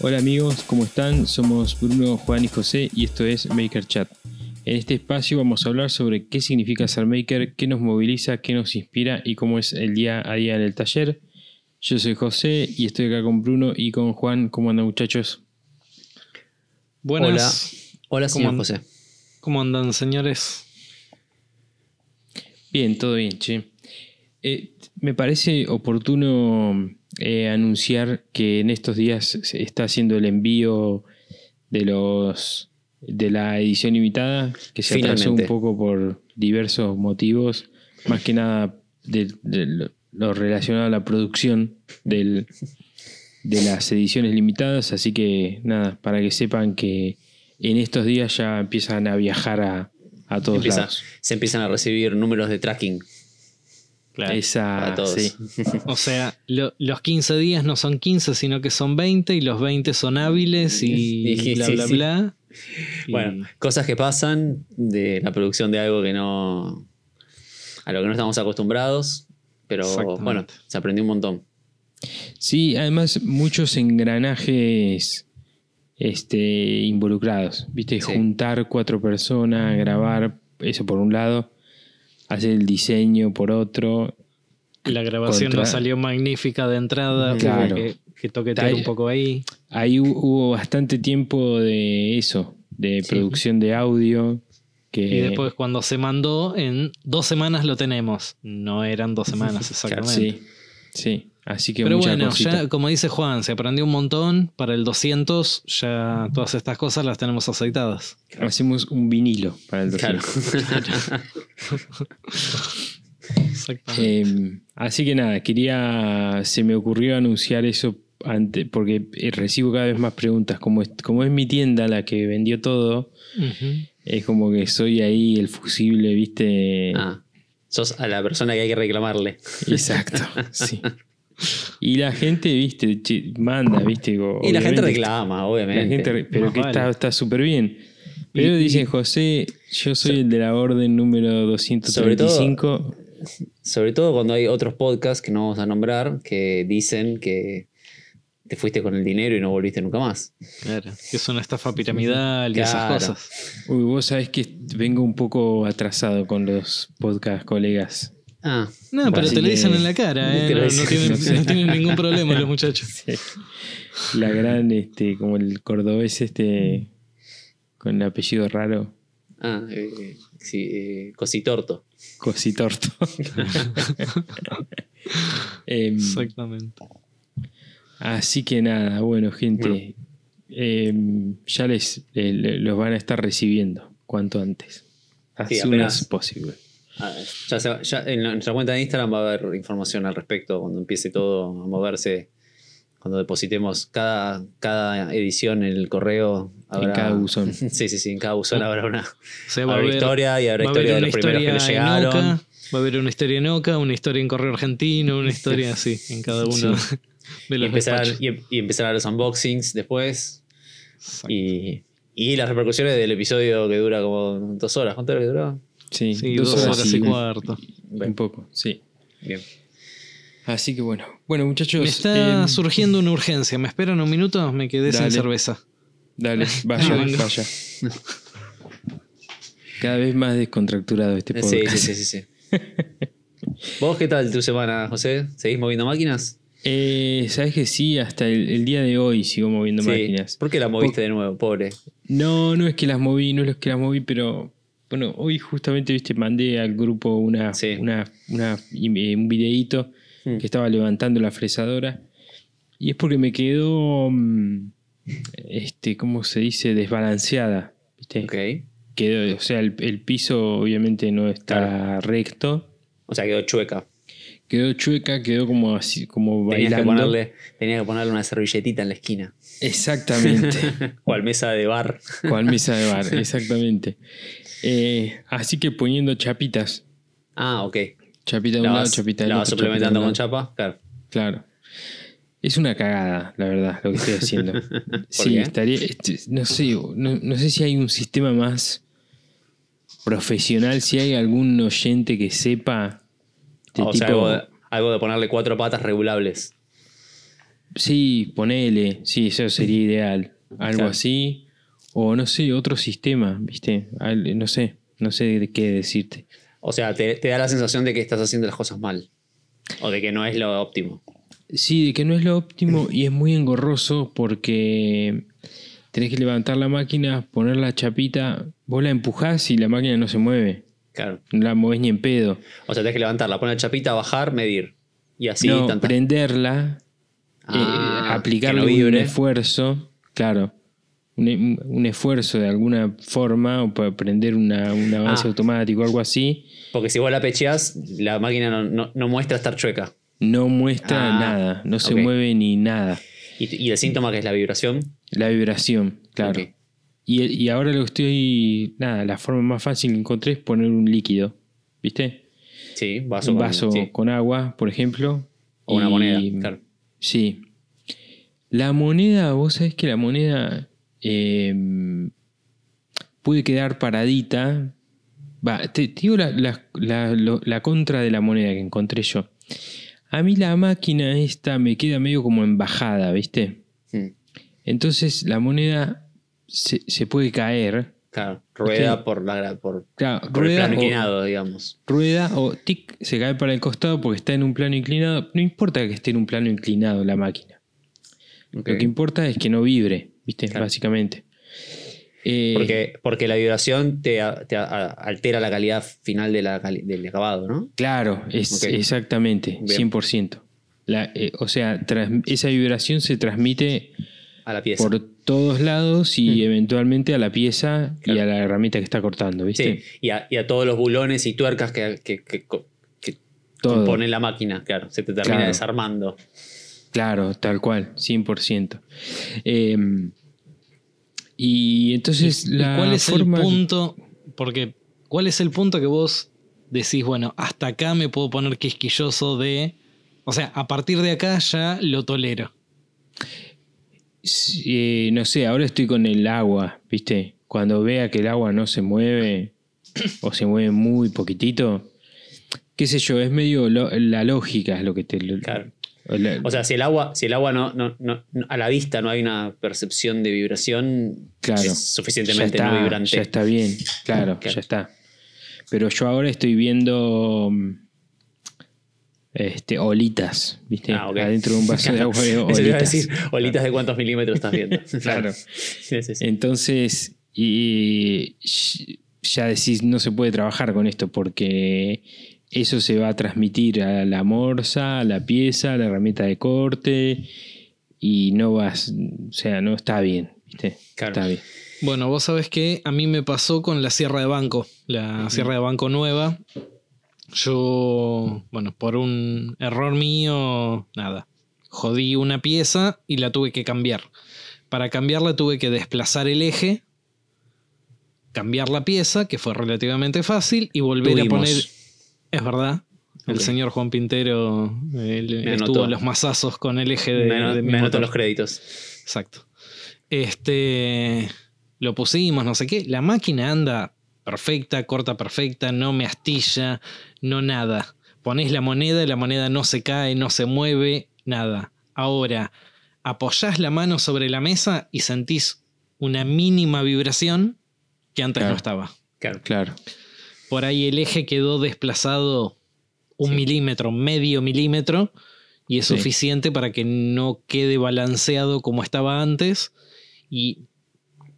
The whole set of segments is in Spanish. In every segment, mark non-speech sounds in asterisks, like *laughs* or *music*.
Hola amigos, ¿cómo están? Somos Bruno, Juan y José y esto es Maker Chat. En este espacio vamos a hablar sobre qué significa ser maker, qué nos moviliza, qué nos inspira y cómo es el día a día en el taller. Yo soy José y estoy acá con Bruno y con Juan. ¿Cómo andan muchachos? Buenas. Hola, hola señor ¿Cómo José. ¿Cómo andan, señores? Bien, todo bien, che. Eh, me parece oportuno eh, anunciar que en estos días se está haciendo el envío de los de la edición limitada, que se atrasó un poco por diversos motivos, más que nada de, de lo- lo relacionado a la producción del, de las ediciones limitadas, así que nada, para que sepan que en estos días ya empiezan a viajar a, a todos Empieza- lados. se empiezan a recibir números de tracking Esa, para todos. sí. O sea, lo- los 15 días no son 15, sino que son 20 y los 20 son hábiles y *laughs* Sí, bla, sí, bla, sí. bla. Y- Bueno, cosas que pasan de la producción de algo que no. a lo que no estamos acostumbrados. Pero bueno, se aprendió un montón. Sí, además muchos engranajes este, involucrados. Viste, Sí. juntar cuatro personas, grabar, eso por un lado, hacer el diseño por otro. la grabación contra- no salió magnífica de entrada, Claro. que, que toquetear un poco ahí. Ahí hu- hubo bastante tiempo de eso, de Sí. producción de audio. Que, Y después cuando se mandó, en dos semanas lo tenemos. No eran dos semanas *laughs* exactamente. Sí, sí. Así que Pero mucha bueno, cosita. ya como dice Juan, se aprendió un montón. Para el 200 ya todas estas cosas las tenemos aceitadas. Hacemos un vinilo para el Claro. 200. *laughs* Exactamente. Eh, así que nada, quería, se me ocurrió anunciar eso antes, porque eh, recibo cada vez más preguntas. Como es, como es mi tienda la que vendió todo, es como que soy ahí el fusible, ¿viste? Ah, sos a la persona que hay que reclamarle. Exacto, *laughs* sí. Y la gente, ¿viste? Che, manda, ¿viste? Y la gente reclama, obviamente. La gente, re- pero Más que vale. está está súper bien. Pero Y- dicen, y- José, yo soy el de la orden número 235. Sobre todo cuando hay otros podcasts que no vamos a nombrar que dicen que te fuiste con el dinero y no volviste nunca más. Claro, que es una estafa piramidal y esas cosas. Uy, vos sabés que vengo un poco atrasado con los podcast colegas. Ah, No, pero te lo dicen en la cara, ¿eh? No, no tienen, no ningún problema los *laughs* muchachos. La gran, este, como el cordobés este, con el apellido raro, ah eh, sí, eh, Cositorto. Cositorto. *laughs* Em, Exactamente. así que nada, bueno, gente, em, ya les eh, los van a estar recibiendo cuanto antes. As Sí, soon apenas- as possible. Ah, ya se- ya en nuestra cuenta de Instagram va a haber información al respecto cuando empiece todo a moverse. Cuando depositemos cada, cada edición en el correo. Habrá, cada buzón. *laughs* Sí, sí, sí. En cada buzón habrá una, O sea, habrá haber, historia y habrá historia de los primeros que le en llegaron. Oca, va a haber una historia en Oca, una historia en Correo Argentino, una historia *laughs* así en cada uno de Y los empezar, despachos. y, y empezar los unboxings después. Exacto. Y, y las repercusiones del episodio que dura como dos horas. ¿Cuánto era que duraba? Sí, Sí, dos horas y cuarto. Un poco, sí. Bien. Así que bueno. Bueno, muchachos. Me está em, surgiendo una urgencia. ¿Me esperan un minuto? Me quedé Dale. sin cerveza. Dale, *laughs* vaya, vaya. Cada vez más descontracturado este podcast. sí, sí, sí, sí. *laughs* ¿Vos qué tal tu semana, José? ¿Seguís moviendo máquinas? Eh, Sabes que sí, hasta el, el día de hoy sigo moviendo Sí. máquinas. ¿Por qué la moviste de nuevo, pobre? No, no es que las moví, no es que las moví, pero bueno, hoy justamente viste, mandé al grupo una, Sí. una, una- y- eh, un videíto que estaba levantando la fresadora. Y es porque me quedó, mm, este, ¿cómo se dice? Desbalanceada. ¿viste? Ok. Quedó, o sea, el, el piso obviamente no está Claro. recto. O sea, quedó chueca. Quedó chueca, quedó como así, como Tenías bailando. que, ponerle, tenías que ponerle una servilletita en la esquina. Exactamente. *laughs* o al mesa de bar. Cual mesa de bar, *laughs* exactamente. Eh, así que poniendo chapitas. Ah, ok. Chapita de un La lado, chapita del la otro. suplementando de con chapa. Claro. Claro. Es una cagada, la verdad, lo que estoy haciendo. *laughs* sí, qué? estaría. este, no sé, no, no sé si hay un sistema más profesional, si hay algún oyente que sepa. de o sea, algo de, algo de ponerle cuatro patas regulables. Sí, ponele, sí, eso sería ideal. Algo Claro. así. O no sé, otro sistema, ¿viste? No sé, no sé de qué decirte. O sea, te, te da la sensación de que estás haciendo las cosas mal. O de que no es lo óptimo. Sí, de que no es lo óptimo y es muy engorroso porque tenés que levantar la máquina, poner la chapita, vos la empujás y la máquina no se mueve. Claro. No la movés ni en pedo. O sea, tenés que levantarla, poner la chapita, bajar, medir. Y así, no, tanta- prenderla, Ah, eh, aplicarle no vibre. un esfuerzo, claro, un, un esfuerzo de alguna forma, o para prender una, un avance Ah. automático o algo así, Porque si vos la pecheás, la máquina no, no- no muestra estar chueca. no muestra Ah, nada, no se mueve ni nada. Y, y el síntoma que es la vibración. La vibración, claro. Y, y ahora lo que estoy. Nada, la forma más fácil que encontré es poner un líquido. ¿Viste? Sí, vaso. un vaso con agua, por ejemplo. O una moneda. Claro. Sí. La moneda, vos sabés que la moneda eh, puede quedar paradita. Va, te, te digo la, la- la- lo- la contra de la moneda que encontré yo. A mí la máquina esta me queda medio como embajada, ¿viste? Entonces la moneda se, se puede caer. Claro. Rueda por, la, por, Claro, por el rueda plano o- digamos. rueda o tic, se cae para el costado porque está en un plano inclinado. No importa que esté en un plano inclinado la máquina. Lo que importa es que no vibre, ¿viste? Claro. Básicamente. Eh, Porque, porque la vibración te, te altera la calidad final de la del acabado, ¿no? Claro, es Ok. exactamente, Bien. 100%. La, eh, o sea, tras- esa vibración se transmite A la pieza. por todos lados y Mm. eventualmente a la pieza y Claro. a la herramienta que está cortando, ¿viste? Sí, y a, y a todos los bulones y tuercas que, que, que que Todo. compone la máquina, claro. Se te termina Claro. desarmando. Claro, tal cual, 100%. Eh, y entonces ¿Y la cuál es forma... el punto? Porque, ¿cuál es el punto que vos decís, bueno, hasta acá me puedo poner quisquilloso de. O sea, a partir de acá ya lo tolero. Eh, no sé, ahora estoy con el agua, ¿viste? Cuando vea que el agua no se mueve *clears throat* o se mueve muy poquitito, qué sé yo, es medio lo- la lógica es lo que te... Claro. O sea, si el agua, si el agua no, no, no- no- a la vista no hay una percepción de vibración, Claro. es suficientemente está, no vibrante. Ya está bien, claro, Claro. ya está. Pero yo ahora estoy viendo mm, este, olitas, ¿viste? Ah, ok. Adentro de un vaso de agua de *laughs* Eso te iba a olitas. decir, olitas de cuántos milímetros estás viendo. *laughs* Claro. Entonces, y ya decís, no se puede trabajar con esto porque eso se va a transmitir a la morsa, a la pieza, a la herramienta de corte y no vas, o sea, no está bien, ¿viste? Claro. Está bien. Bueno, vos sabés que a mí me pasó con la sierra de banco, la sierra de banco nueva. Yo, bueno, por un error mío, nada, jodí una pieza y la tuve que cambiar. Para cambiarla tuve que desplazar el eje, cambiar la pieza, que fue relativamente fácil, y volver Tuvimos. a poner... Es verdad. El señor Juan Pintero él Me estuvo en los mazazos con el eje de, me de mi los créditos. Exacto. Este. Lo pusimos, no sé qué. La máquina anda perfecta, corta perfecta, no me astilla, no nada. Ponés la moneda y la moneda no se cae, no se mueve, nada. Ahora, apoyás la mano sobre la mesa y sentís una mínima vibración que antes Claro. no estaba. Claro. Claro. Por ahí el eje quedó desplazado un Sí. milímetro, medio milímetro, y es Sí. suficiente para que no quede balanceado como estaba antes. Y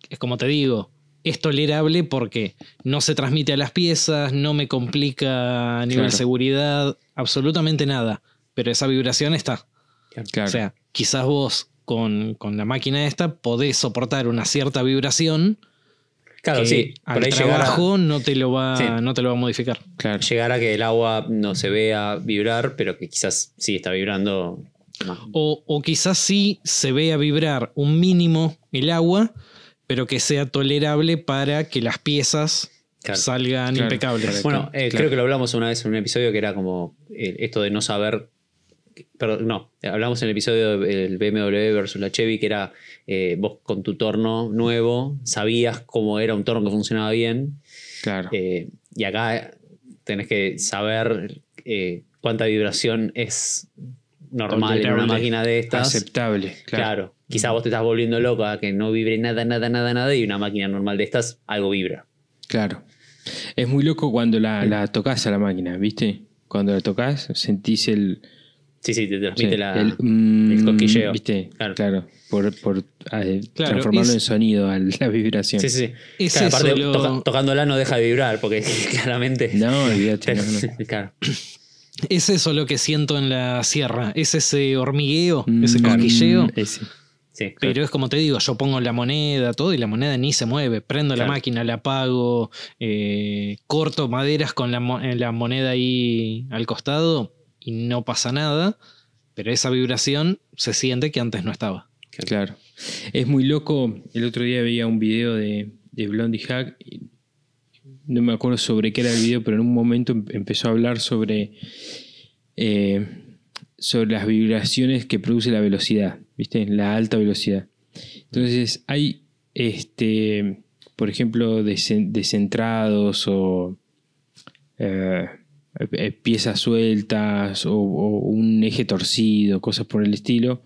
es como te digo, es tolerable porque no se transmite a las piezas, no me complica a nivel Claro. seguridad, absolutamente nada. Pero esa vibración está. Claro. O sea, quizás vos con, con la máquina esta podés soportar una cierta vibración Claro, que sí. Por al ahí llegar a, trabajo no, te lo va, Sí. no te lo va a modificar. claro. llegar a que el agua no se vea vibrar, pero que quizás sí está vibrando. más. O, o quizás sí se vea vibrar un mínimo el agua, pero que sea tolerable para que las piezas Claro. salgan Claro, impecables. Bueno, eh, Claro. creo que lo hablamos una vez en un episodio que era como eh, esto de no saber. Pero no, hablamos en el episodio del BMW versus la Chevy, que era eh, vos con tu torno nuevo sabías cómo era un torno que funcionaba bien. Claro. eh, y acá tenés que saber eh, cuánta vibración es normal en una máquina de estas. Aceptable, Claro. claro. Quizás vos te estás volviendo loco a que no vibre nada, nada, nada, nada, y una máquina normal de estas, algo vibra. Claro. Es muy loco cuando la, la tocas a la máquina, ¿viste? Cuando la tocas, sentís el. Sí, sí, te sí, transmite la. el, mm, el cosquilleo. ¿Viste? Claro. Claro. Por, por eh, Claro, transformarlo es- en sonido, a la vibración. Sí, sí, sí. Es Claro, aparte, eso lo- toca- tocándola no deja de vibrar, porque *laughs* claramente. No, olvídate. *laughs* no, no. *laughs* claro. Es eso lo que siento en la sierra. Es ese hormigueo, Mm, ese cosquilleo. ese. Sí, Pero es como te digo, yo pongo la moneda, todo, y la moneda ni se mueve. Prendo la máquina, la apago, eh, corto maderas con la, mo- la moneda ahí al costado y no pasa nada. Pero esa vibración se siente que antes no estaba. Claro. Es muy loco. El otro día veía un video de, de Blondie Hack. y No me acuerdo sobre qué era el video, pero en un momento em- empezó a hablar sobre, eh, sobre las vibraciones que produce la velocidad, ¿viste? La alta velocidad. Entonces, hay, este, por ejemplo, descentrados o eh, piezas sueltas o, o un eje torcido, cosas por el estilo,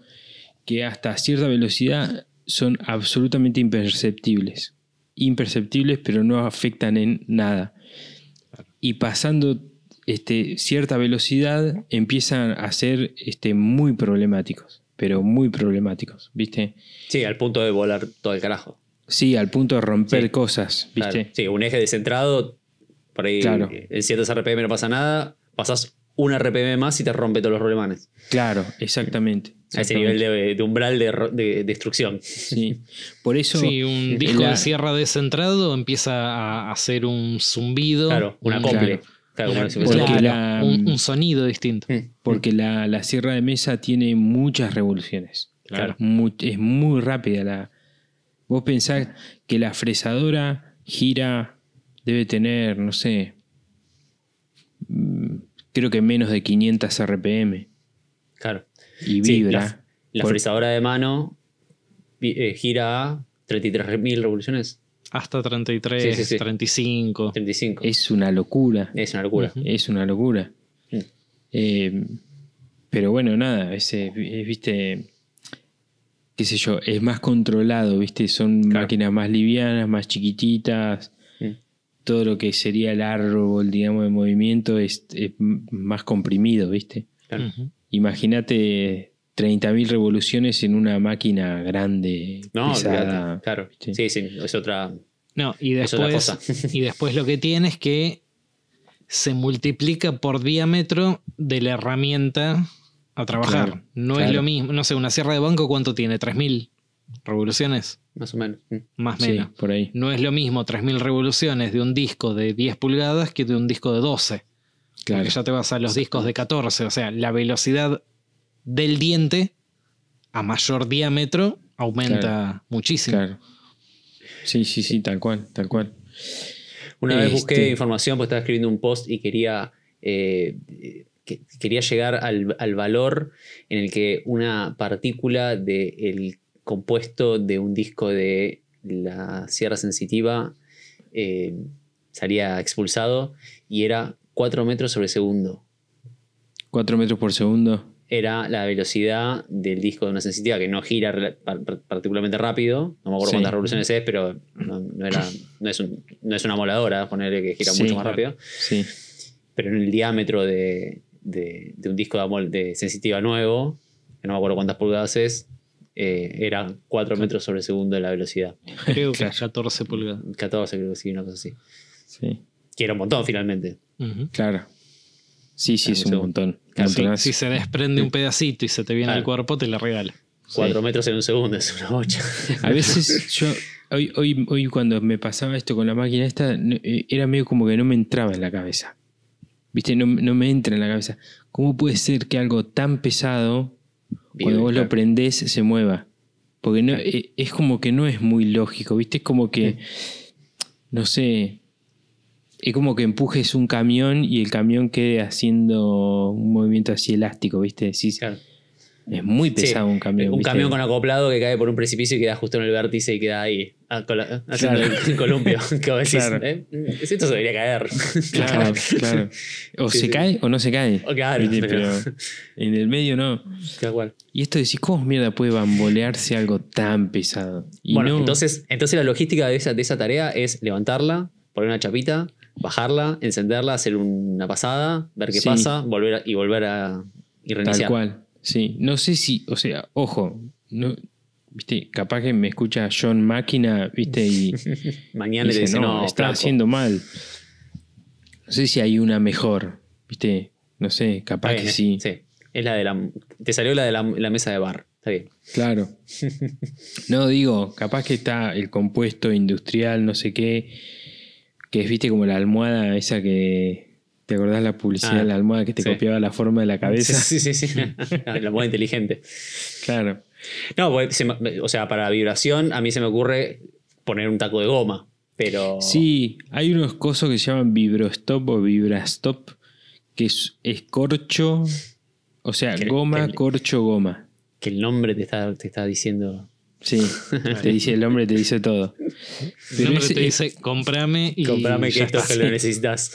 que hasta cierta velocidad son absolutamente imperceptibles. Imperceptibles, pero no afectan en nada. Y pasando este, cierta velocidad empiezan a ser este, muy problemáticos, pero muy problemáticos, ¿viste? Sí, al punto de volar todo el carajo. Sí, al punto de romper Sí. cosas, ¿viste? Claro. Sí, un eje descentrado, por ahí Claro. en ciertos RPM no pasa nada, pasas un RPM más y te rompe todos los rolemanes. Claro, exactamente. A ese nivel de, de umbral de, de destrucción. Sí. Por eso. Sí, un disco la- de sierra descentrado empieza a hacer un zumbido. Claro, una un- acople. Claro. Claro, como si Porque la- un, un sonido distinto. Mm, Porque la, la sierra de mesa tiene muchas revoluciones. Claro. Es muy rápida la. Vos pensás que la fresadora gira, debe tener, no sé, mm, creo que menos de 500 RPM Claro. y Sí, vibra. la, la fresadora de mano eh, gira a 33.000 revoluciones. Hasta 33, Sí, sí, sí. 35. 35. Es una locura. Es una locura. Es una locura. Mm. Eh, pero bueno, nada, es, viste, qué sé yo, es más controlado, viste, son Claro. máquinas más livianas, más chiquititas. Todo lo que sería el árbol, digamos, de movimiento es, más comprimido, viste. Claro. Ujú. Imagínate 30.000 revoluciones en una máquina grande, No, pesada. claro. ¿viste? Sí, sí, es otra. No, y Es otra después, cosa. *laughs* y después lo que tiene es que se multiplica por diámetro de la herramienta a trabajar. Claro, no es lo mismo. No sé, una sierra de banco, ¿cuánto tiene? ¿3.000 revoluciones? Más o menos. Mm. Más o Sí, menos. por ahí. No es lo mismo 3.000 revoluciones de un disco de 10 pulgadas que de un disco de 12. Claro. Porque ya te vas a los discos de 14. O sea, la velocidad del diente a mayor diámetro aumenta Claro. muchísimo. Claro. Sí, sí, sí, tal cual, tal cual. Una vez busqué Este- información porque estaba escribiendo un post y quería, eh, que- quería llegar al, al valor en el que una partícula del compuesto de un disco de la sierra sensitiva eh, salía expulsado y era 4 metros sobre segundo. 4 metros por segundo. Era la velocidad del disco de una sensitiva que no gira particularmente rápido. No me acuerdo Sí. cuántas revoluciones es, pero no, no era, *clears throat* no, es un- no es una moladora, ponerle que gira Sí, mucho más rápido. Sí. Pero en el diámetro de, de- de un disco de, de sensitiva nuevo, que no me acuerdo cuántas pulgadas es, eh, era 4 metros sobre segundo de la velocidad. Creo que Claro. 14 pulgadas. 14 creo que sí, una cosa así. Sí, Que era un montón finalmente. Claro. Sí, sí, Claro, es un montón. Claro. Si se desprende un pedacito y se te viene Claro. al cuerpo, te la regala. 4 metros en un segundo es una bocha. A veces yo, hoy, hoy, hoy cuando me pasaba esto con la máquina esta, eh, era medio como que no me entraba en la cabeza. ¿Viste? No, no me entra en la cabeza. ¿Cómo puede ser que algo tan pesado, cuando vos lo prendés, se mueva? Porque no, eh, es como que no es muy lógico, ¿viste? Es como que, no sé, es como que empujes un camión y el camión quede haciendo un movimiento así elástico, ¿viste? Claro. es muy pesado Sí, un camión. Un ¿viste? camión con acoplado que cae por un precipicio y queda justo en el vértice y queda ahí. Ah, con la- haciendo el columpio. *laughs* Que vos decís, Claro. eh, esto se debería caer. Claro, *laughs* claro. O Sí, se sí. cae o no se cae. O claro, ¿Viste? pero- pero en el medio no. Tal cual. Y esto decís, ¿cómo mierda puede bambolearse algo tan pesado? Y bueno, no- entonces, entonces la logística de esa, de esa tarea es levantarla, poner una chapita, bajarla, encenderla, hacer una pasada, ver qué Sí. pasa, volver a- y volver a y Tal reiniciar. cual. Sí. No sé si, o sea, ojo, no, viste, capaz que me escucha John Máquina, viste, y *laughs* Mañana le dice, no, no, está flaco". haciendo mal. No sé si hay una mejor, viste, no sé, capaz que sí. sí. Es la de la. Te salió la de la, la mesa de bar. Está bien. Claro. *laughs* No digo, capaz que está el compuesto industrial, no sé qué, que es, viste, como la almohada esa que. ¿Te acordás la publicidad Ah, de la almohada que te sí. copiaba la forma de la cabeza? Sí, sí, sí. sí. *laughs* la moda inteligente. Claro. No, pues, se me- o sea, para vibración, a mí se me ocurre poner un taco de goma. Pero. Sí, hay unos cosos que se llaman vibrostop o vibrastop, que es, es corcho, o sea, Que- goma, que- corcho, goma. Que el nombre te está, te está diciendo. Sí, te dice el hombre, te dice todo. El Pero, nombre es- te dice, comprame y. Comprame que esto está". que lo necesitas.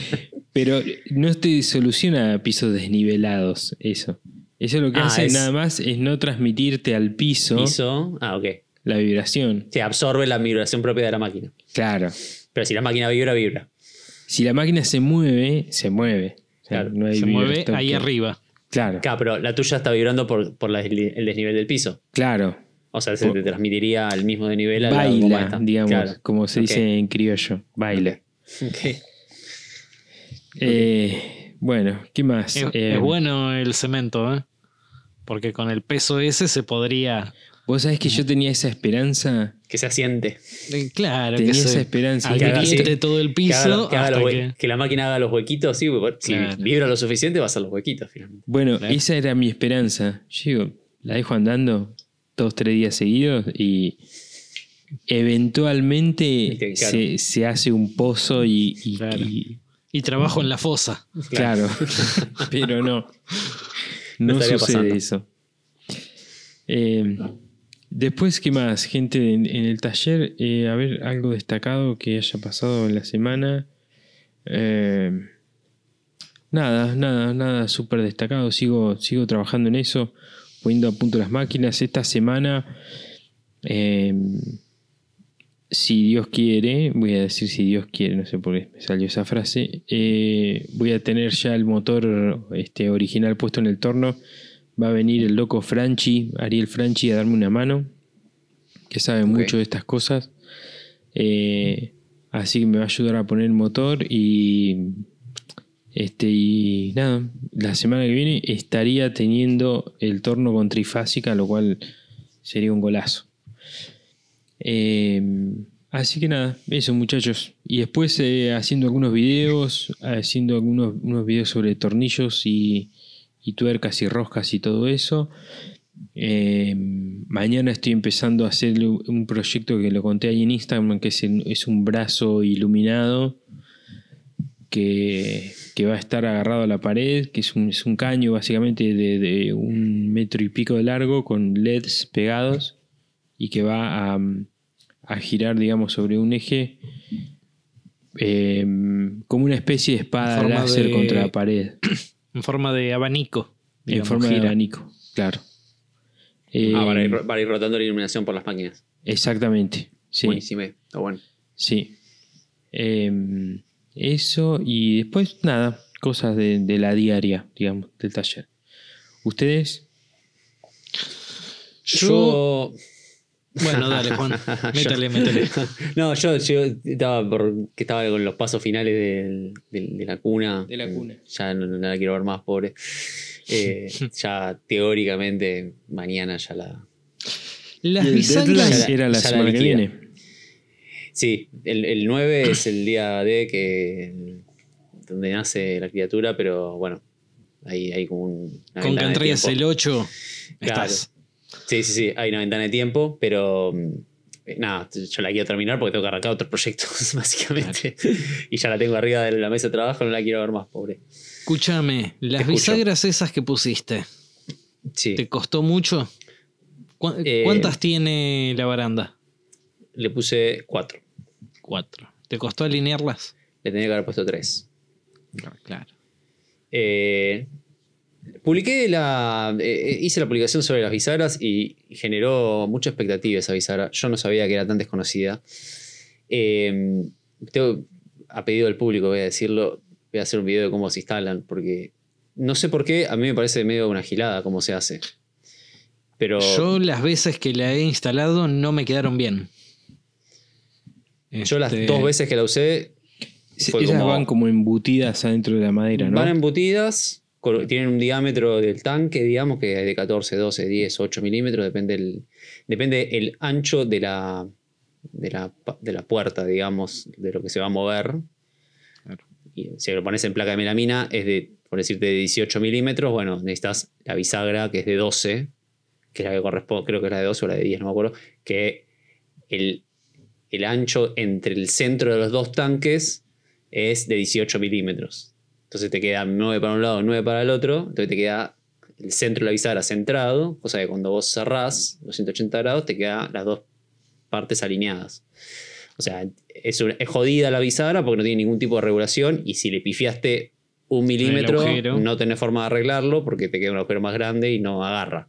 *laughs* pero no te soluciona pisos desnivelados, eso. Eso lo que Ah, hace es- nada más es no transmitirte al piso Hizo. Ah, ok. la vibración. Se absorbe la vibración propia de la máquina. Claro. Pero si la máquina vibra, vibra. Si la máquina se mueve, se mueve. O sea, Claro, no hay Se mueve ahí que- arriba. Claro, Claro, pero la tuya está vibrando por, por la- el desnivel del piso. claro. O sea, se te transmitiría al mismo desnivel a Baila, digamos, Claro. como se dice en criollo. Baila. Ok. Eh, bueno, ¿qué más? Es, Eh, es bueno el cemento, ¿eh? Porque con el peso ese se podría. Vos sabés que yo tenía esa esperanza. Que se asiente. eh, Claro, Tenía que esa se esperanza. Que haga agriete todo el Que, piso. haga- que haga hasta los que- hue- que la máquina haga los huequitos, sí, porque si Claro. vibra lo suficiente va a hacer los huequitos finalmente. Bueno, Claro. esa era mi esperanza. Yo digo, la dejo andando dos, tres días seguidos y eventualmente Claro. se, se hace un pozo y, y- Claro. y- Y trabajo en la fosa. claro, *laughs* pero no. No sucede pasando. eso. Eh, después, ¿qué más? Gente en, en el taller, eh, a ver, algo destacado que haya pasado en la semana. Eh, nada, nada, nada súper destacado. Sigo, sigo trabajando en eso, poniendo a punto las máquinas. Esta semana, eh, si Dios quiere, voy a decir si Dios quiere, no sé por qué me salió esa frase, eh, voy a tener ya el motor este, original puesto en el torno. Va a venir el loco Franchi, Ariel Franchi, a darme una mano, que sabe mucho de estas cosas. Eh, así que me va a ayudar a poner el motor y este y nada, la semana que viene estaría teniendo el torno con trifásica, lo cual sería un golazo. Eh, así que nada, eso muchachos. Y después eh, haciendo algunos videos, haciendo algunos unos videos sobre tornillos y, y tuercas y roscas y todo eso. Eh, mañana estoy empezando a hacer un proyecto que lo conté ahí en Instagram, que es, es un brazo iluminado que, que va a estar agarrado a la pared, que es un, es un caño básicamente de, de un metro y pico de largo con LEDs pegados y que va a, a girar, digamos, sobre un eje eh, como una especie de espada láser de- contra la pared, *clears throat* En forma de abanico. en forma de abanico, claro. Eh, Ah, para ir, para ir rotando la iluminación por las máquinas. Exactamente, sí. Buenísimo. Está bueno. Sí. Eh, eso y después nada, cosas de, de la diaria, digamos, del taller. ¿Ustedes? Yo. Bueno, dale, Juan. *laughs* Métele, métele. *laughs* No, yo, yo estaba por que estaba con los pasos finales del- del- de, la cuna. De la cuna. Ya no, no la quiero ver más, pobre. Eh, *laughs* ya teóricamente mañana ya la. Las bisagras. era la semana que viene. Sí, el, el 9 es el día D que donde nace la criatura, pero bueno, ahí hay como un. Con que de entregues el 8, Claro. estás. Sí, sí, sí, hay una ventana de tiempo, pero mm, eh, nada, yo la quiero terminar porque tengo que arrancar otros proyectos, *laughs* básicamente. Y ya la tengo arriba de la mesa de trabajo, no la quiero ver más, pobre. Escúchame, las bisagras esas que pusiste, Sí. ¿te costó mucho? ¿Cu- Eh, ¿Cuántas tiene la baranda? le puse 4. 4. ¿Te costó alinearlas? Le tenía que haber puesto 3. Claro. Eh, publiqué la. eh, hice la publicación sobre las bisagras y generó mucha expectativa esa bisagra. Yo no sabía que era tan desconocida. Eh, tengo- a pedido del público, voy a decirlo, voy a hacer un video de cómo se instalan, porque no sé por qué, a mí me parece medio una gilada cómo se hace. Pero. Yo las veces que la he instalado no me quedaron bien. Yo las Este, dos veces que la usé Ellas como- van como embutidas adentro de la madera, ¿no? van embutidas, tienen un diámetro del tanque, digamos, que es de 14, 12, 10, 8 milímetros, depende el, depende el ancho de la, de, la, de la puerta, digamos, de lo que se va a mover. Claro. Y si lo pones en placa de melamina, es de, por decirte, de 18 milímetros, bueno, necesitas la bisagra que es de 12, que es la que corresponde, creo que es la de 12 o la de 10, no me acuerdo, que el, el ancho entre el centro de los dos tanques es de 18 milímetros. Entonces te queda 9 para un lado, 9 para el otro. Entonces te queda el centro de la bisagra centrado, cosa que cuando vos cerrás los 180 grados te quedan las dos partes alineadas. O sea, es, una- es jodida la bisagra porque no tiene ningún tipo de regulación y si le pifiaste un milímetro no tenés forma de arreglarlo porque te queda un agujero más grande y no agarra.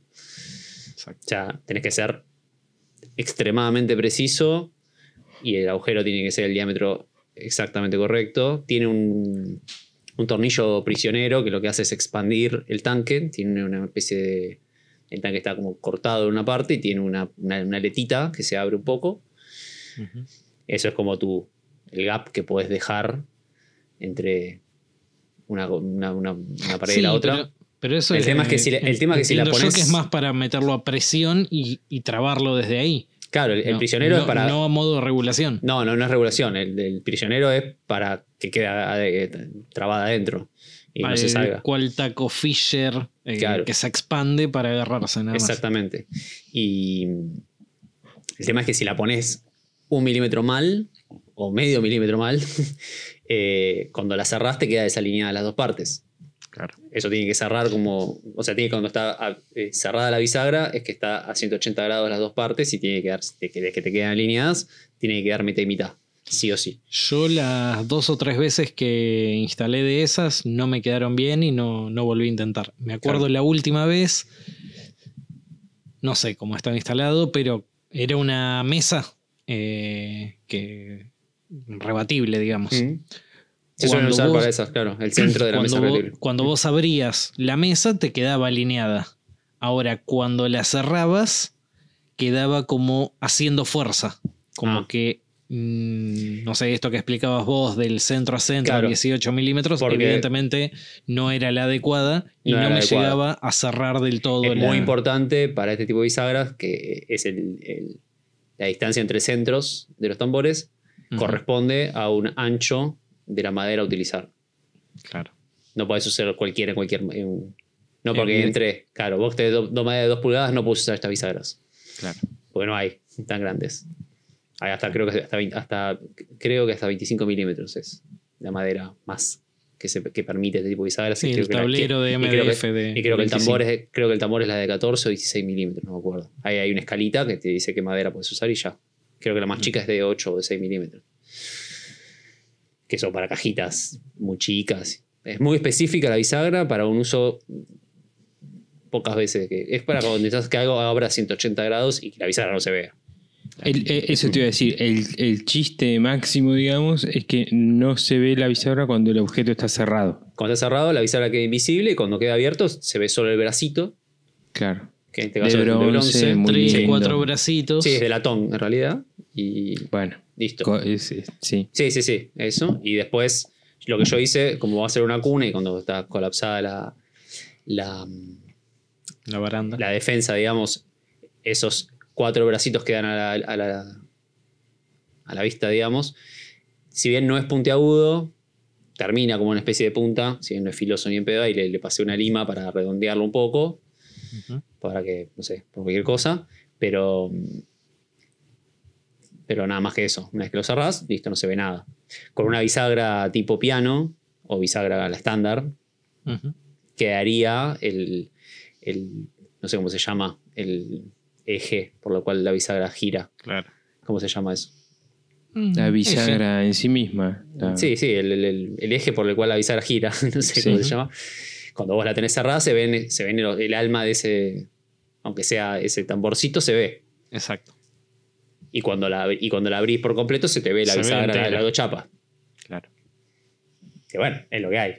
Exacto. O sea, tenés que ser extremadamente preciso y el agujero tiene que ser el diámetro exactamente correcto. Tiene un, un tornillo prisionero que lo que hace es expandir el tanque. Tiene una especie de... El tanque está como cortado en una parte y tiene una, una, una aletita que se abre un poco. Eso es como tu, el gap que puedes dejar entre una, una, una- una pared y la otra. Pero, pero eso El tema es que si el tema es que si la yo pones- que es más para meterlo a presión y, y trabarlo desde ahí. Claro, el, prisionero no- es para... No a modo de regulación. No, no, no es regulación. El, el prisionero es para que quede eh, trabada adentro y no se salga. cual taco Fisher eh, Claro. que se expande para agarrarse nada más. Exactamente. Y el tema es que si la pones un milímetro mal o medio milímetro mal, *laughs* eh, cuando la cerrás te queda desalineada las dos partes. Claro. Eso tiene que cerrar como. O sea, tiene que cuando está ah, eh, cerrada la bisagra, es que está a 180 grados las dos partes y tiene que quedar, de que, de que te quedan alineadas, tiene que quedar mitad y mitad. Sí o sí. Yo las dos o tres veces que instalé de esas no me quedaron bien y no, no volví a intentar. Me acuerdo Claro. la última vez, no sé cómo estaba instalado, pero era una mesa eh, que rebatible, digamos. Mm. Se suelen usar vos- para esas, claro. El centro de la cuando, mesa vos, cuando vos abrías la mesa te quedaba alineada. Ahora, cuando la cerrabas, quedaba como haciendo fuerza. Como Ah. que, mm, no sé, esto que explicabas vos del centro a centro, Claro. 18 milímetros, evidentemente no era la adecuada y No me adecuada. llegaba a cerrar del todo. Es la- muy importante para este tipo de bisagras, que es el- el- la distancia entre centros de los tambores, corresponde a un ancho de la madera a utilizar. Claro. No puedes usar cualquiera en cualquier. en- no porque En- entre. Claro, vos tenés do- dos maderas de 2 pulgadas, no puedes usar estas bisagras. Claro. Porque no hay tan grandes. Hay hasta, creo que hasta, 20 hasta, creo que hasta 25 milímetros es la madera más que, se, que permite este tipo de bisagras. Sí, Y creo el que tablero de y creo que- MDF de. Y creo que, el 25. tambor es, creo que el tambor es la de 14 o 16 milímetros, no me acuerdo. Ahí hay una escalita que te dice qué madera puedes usar y ya. Creo que la más chica es de 8 o de 6 milímetros. Que son para cajitas muy chicas. Es muy específica la bisagra para un uso pocas veces. Que, es para cuando necesitas que algo abra 180 grados y que la bisagra no se vea. El- eh, eso te iba a decir, el, el chiste máximo, digamos, es que no se ve la bisagra cuando el objeto está cerrado. Cuando está cerrado, la bisagra queda invisible y cuando queda abierto se ve solo el bracito, Claro. que en este De caso es bronce, muy Tres, cuatro bracitos. Sí, es de latón en realidad. Y Bueno, listo. co- es- es- sí. Sí, sí, sí, eso. Y después lo que yo hice, como va a ser una cuna y cuando está colapsada la, la, La baranda. la defensa, digamos, esos cuatro bracitos que dan a la, a la, a la vista, digamos, si bien no es puntiagudo, termina como una especie de punta, si bien no es filoso ni en pedo, y le, le pasé una lima para redondearlo un poco, para que, no sé, por cualquier cosa, pero, pero nada más que eso. Una vez que lo cerrás, listo, no se ve nada. Con una bisagra tipo piano o bisagra a la estándar, quedaría el, el, no sé cómo se llama, el eje por lo cual la bisagra gira Claro. ¿Cómo se llama eso? La bisagra en sí misma. la- Sí, sí, el, el- el eje por el cual la bisagra gira, *laughs* no sé Sí. cómo se llama. Cuando vos la tenés cerrada, se ven, se ven el, el alma de ese, aunque sea ese tamborcito, se ve. Exacto. Y cuando la, y cuando la abrís por completo, se te ve la Se bisagra de las dos chapas. Claro. Que bueno, es lo que hay.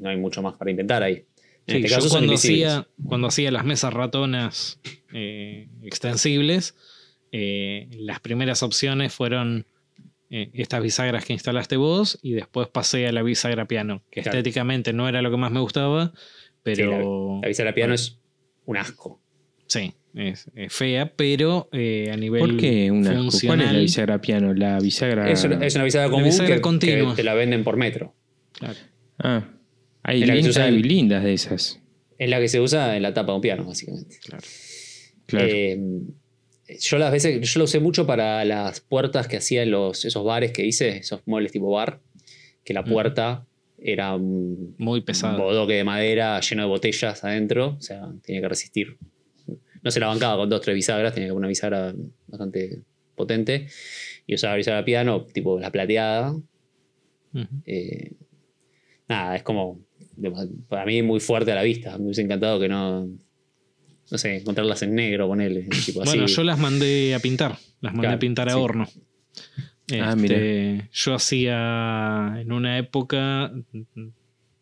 No hay mucho más para inventar ahí. En Sí, este yo caso son cuando hacía, cuando hacía las mesas ratonas eh, extensibles, eh, las primeras opciones fueron eh, estas bisagras que instalaste vos y después pasé a la bisagra piano, que Claro. estéticamente no era lo que más me gustaba, pero La bisagra piano es un asco. sí, es, es fea, pero eh, a nivel ¿Por qué una? ¿Cuál es funcional... la bisagra piano? La bisagra. Es, una, es una bisagra común bisagra que- te la venden por metro. Claro. Ah, hay Es la que se lindas, usa en- hay lindas de esas. Es la que se usa en la tapa de un piano, básicamente. Claro. Eh, yo las veces, yo lo usé mucho para las puertas que hacía en los, esos bares que hice, esos muebles tipo bar, que la Ujú. puerta era un Muy pesado. bodoque de madera lleno de botellas adentro, o sea, tenía que resistir. No se la bancaba con dos, tres bisagras, tenía una bisagra bastante potente. Y usaba bisagra piano, tipo la plateada. Eh, nada, es como, para mí muy fuerte a la vista. Me hubiese encantado que no, no sé, encontrarlas en negro, ponele. Tipo así. Bueno, yo las mandé a pintar, las mandé Claro, a pintar a sí. horno. Ah, Este, Yo hacía en una época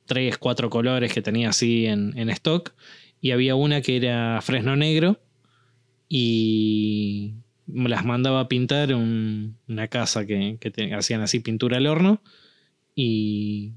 tres, cuatro colores que tenía así en, en stock y había una que era fresno negro y me las mandaba a pintar en una casa que, que te- hacían así pintura al horno y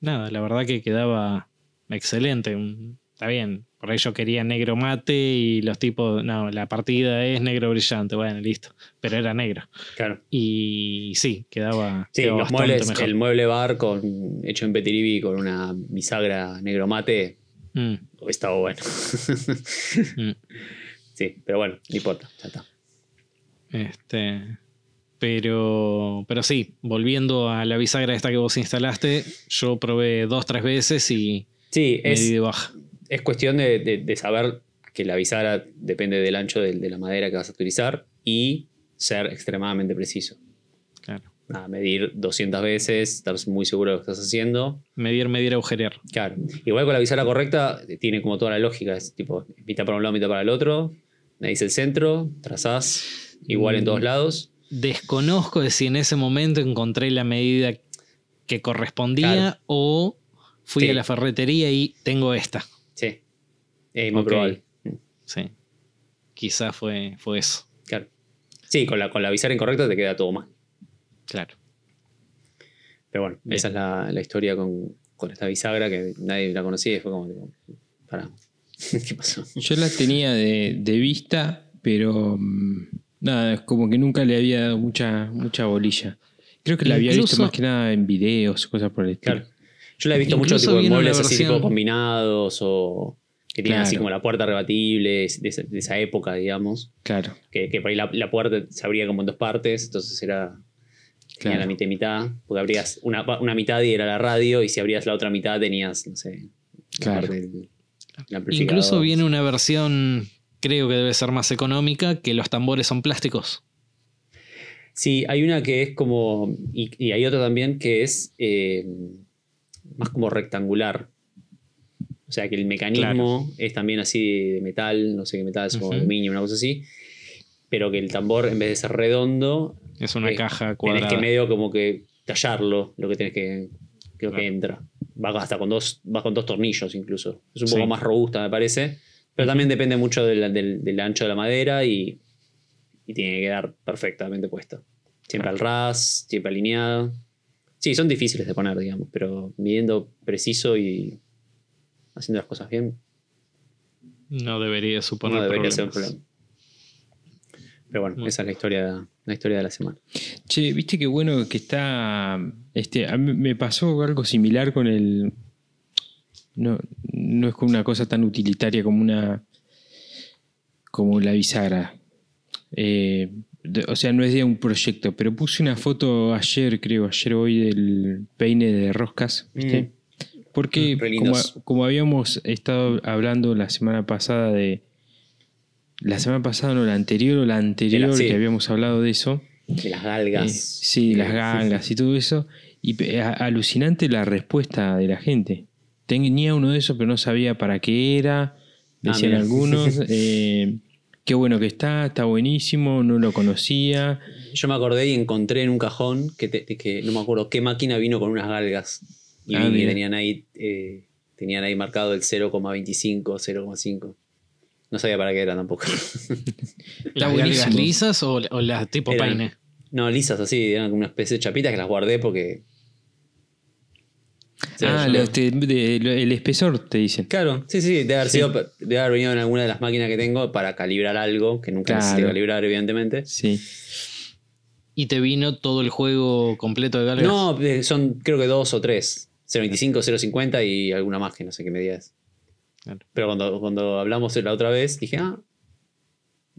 nada, la verdad que quedaba excelente. un- Está bien, por ahí yo quería negro mate y los tipos, no, la partida es negro brillante, bueno, listo, pero era negro. Claro. Y sí, quedaba, Sí, quedaba los muebles, mejor. el mueble bar con, hecho en Petiribi con una bisagra negro mate, Mm, estaba bueno. mm. *laughs* sí, pero bueno, no importa, ya está. Este, pero, pero sí, volviendo a la bisagra esta que vos instalaste, yo probé dos, tres veces y Sí, me es, di de baja. es cuestión de, de- de saber que la bisagra depende del ancho de, de la madera que vas a utilizar y ser extremadamente preciso. Nada, medir 200 veces, estar muy seguro de lo que estás haciendo. Medir, medir, agujerear. Claro. Igual con la bisagra correcta, tiene como toda la lógica. Es tipo, mitad para un lado, mitad para el otro. Medís el centro, trazás igual en todos Mm. lados. Desconozco de si en ese momento encontré la medida que correspondía Claro. o fui Sí. a la ferretería y tengo esta. Sí. Es muy probable. Sí. Quizás fue, fue eso. Claro. Sí, con la, con la bisagra incorrecta te queda todo mal. Claro. Pero bueno, Bien. esa es la, la historia con, con esta bisagra que nadie la conocía y fue como, tipo, pará. *laughs* ¿Qué pasó? Yo la tenía de, de vista, pero mm, nada, es como que nunca le había dado mucha, mucha bolilla. Creo que la había Incluso- visto más que nada en videos, cosas por el estilo. Claro. Yo la he visto mucho tipo, una muebles así tipo combinados o que tienen así como la puerta rebatible de, esa- de esa época, digamos. Claro, Que, que por ahí la, la puerta se abría como en dos partes, entonces era tenía Claro. la mitad y mitad, porque abrías una, una mitad y era la radio, y si abrías la otra mitad tenías, no sé, la Claro. parte del-. Incluso viene una versión, creo que debe ser más económica, que los tambores son plásticos. Sí, hay una que es como. Y, y hay otra también que es eh, más como rectangular. O sea que el mecanismo es también así de metal, no sé qué metal, es como Ujú. aluminio, una cosa así. Pero que el tambor, en vez de ser redondo, Es una Eh, caja tenés cuadrada. que medio como que tallarlo, lo que tenés que. Creo que Claro. entra. Va hasta con dos, va con dos tornillos incluso. Es un Sí. poco más robusta, me parece. Pero también depende mucho del, del- del ancho de la madera y, y tiene que quedar perfectamente puesto. Siempre al ras, siempre alineado. Sí, son difíciles de poner, digamos, pero midiendo preciso y haciendo las cosas bien, No debería suponer no debería ser un problemas. problema. Pero bueno, Bueno. esa es la historia, la historia de la semana. Che, viste qué bueno que está. Este, a mí me pasó algo similar con el. No, no es como una cosa tan utilitaria como una. como la bisagra. Eh, de- o sea, no es de un proyecto, pero puse una foto ayer, creo, ayer hoy del peine de roscas, ¿viste? Mm. Porque como habíamos estado hablando la semana pasada de. La semana pasada, no, la anterior o la anterior sí. que habíamos hablado de eso. De las Eh, galgas. sí, las galgas y todo eso. Y a- alucinante la respuesta de la gente. Tenía uno de esos, pero no sabía para qué era. Decían mira. algunos. *laughs* eh, qué bueno que está, está buenísimo, no lo conocía. Yo me acordé y encontré en un cajón que, te- que no me acuerdo qué máquina vino con unas galgas. Y Ah, tenían ahí, eh, tenían ahí marcado el 0,25, 0,5. No sabía para qué era tampoco. *laughs* ¿Las lisas o, o las tipo Eran- peine? no, lisas así, eran como una especie de chapitas que las guardé porque. O sea, ah, yo- los te- de- lo- el espesor te dicen. Claro, sí, sí, debe haber, Sí. sido- debe haber venido en alguna de las máquinas que tengo para calibrar algo que nunca necesité Claro. calibrar, evidentemente. Sí. ¿Y te vino todo el juego completo de galgas? No, eh, son creo que dos o tres. 0.25, 0.50 y alguna más que no sé qué medida es. Claro. Pero cuando, cuando hablamos la otra vez, dije, ah,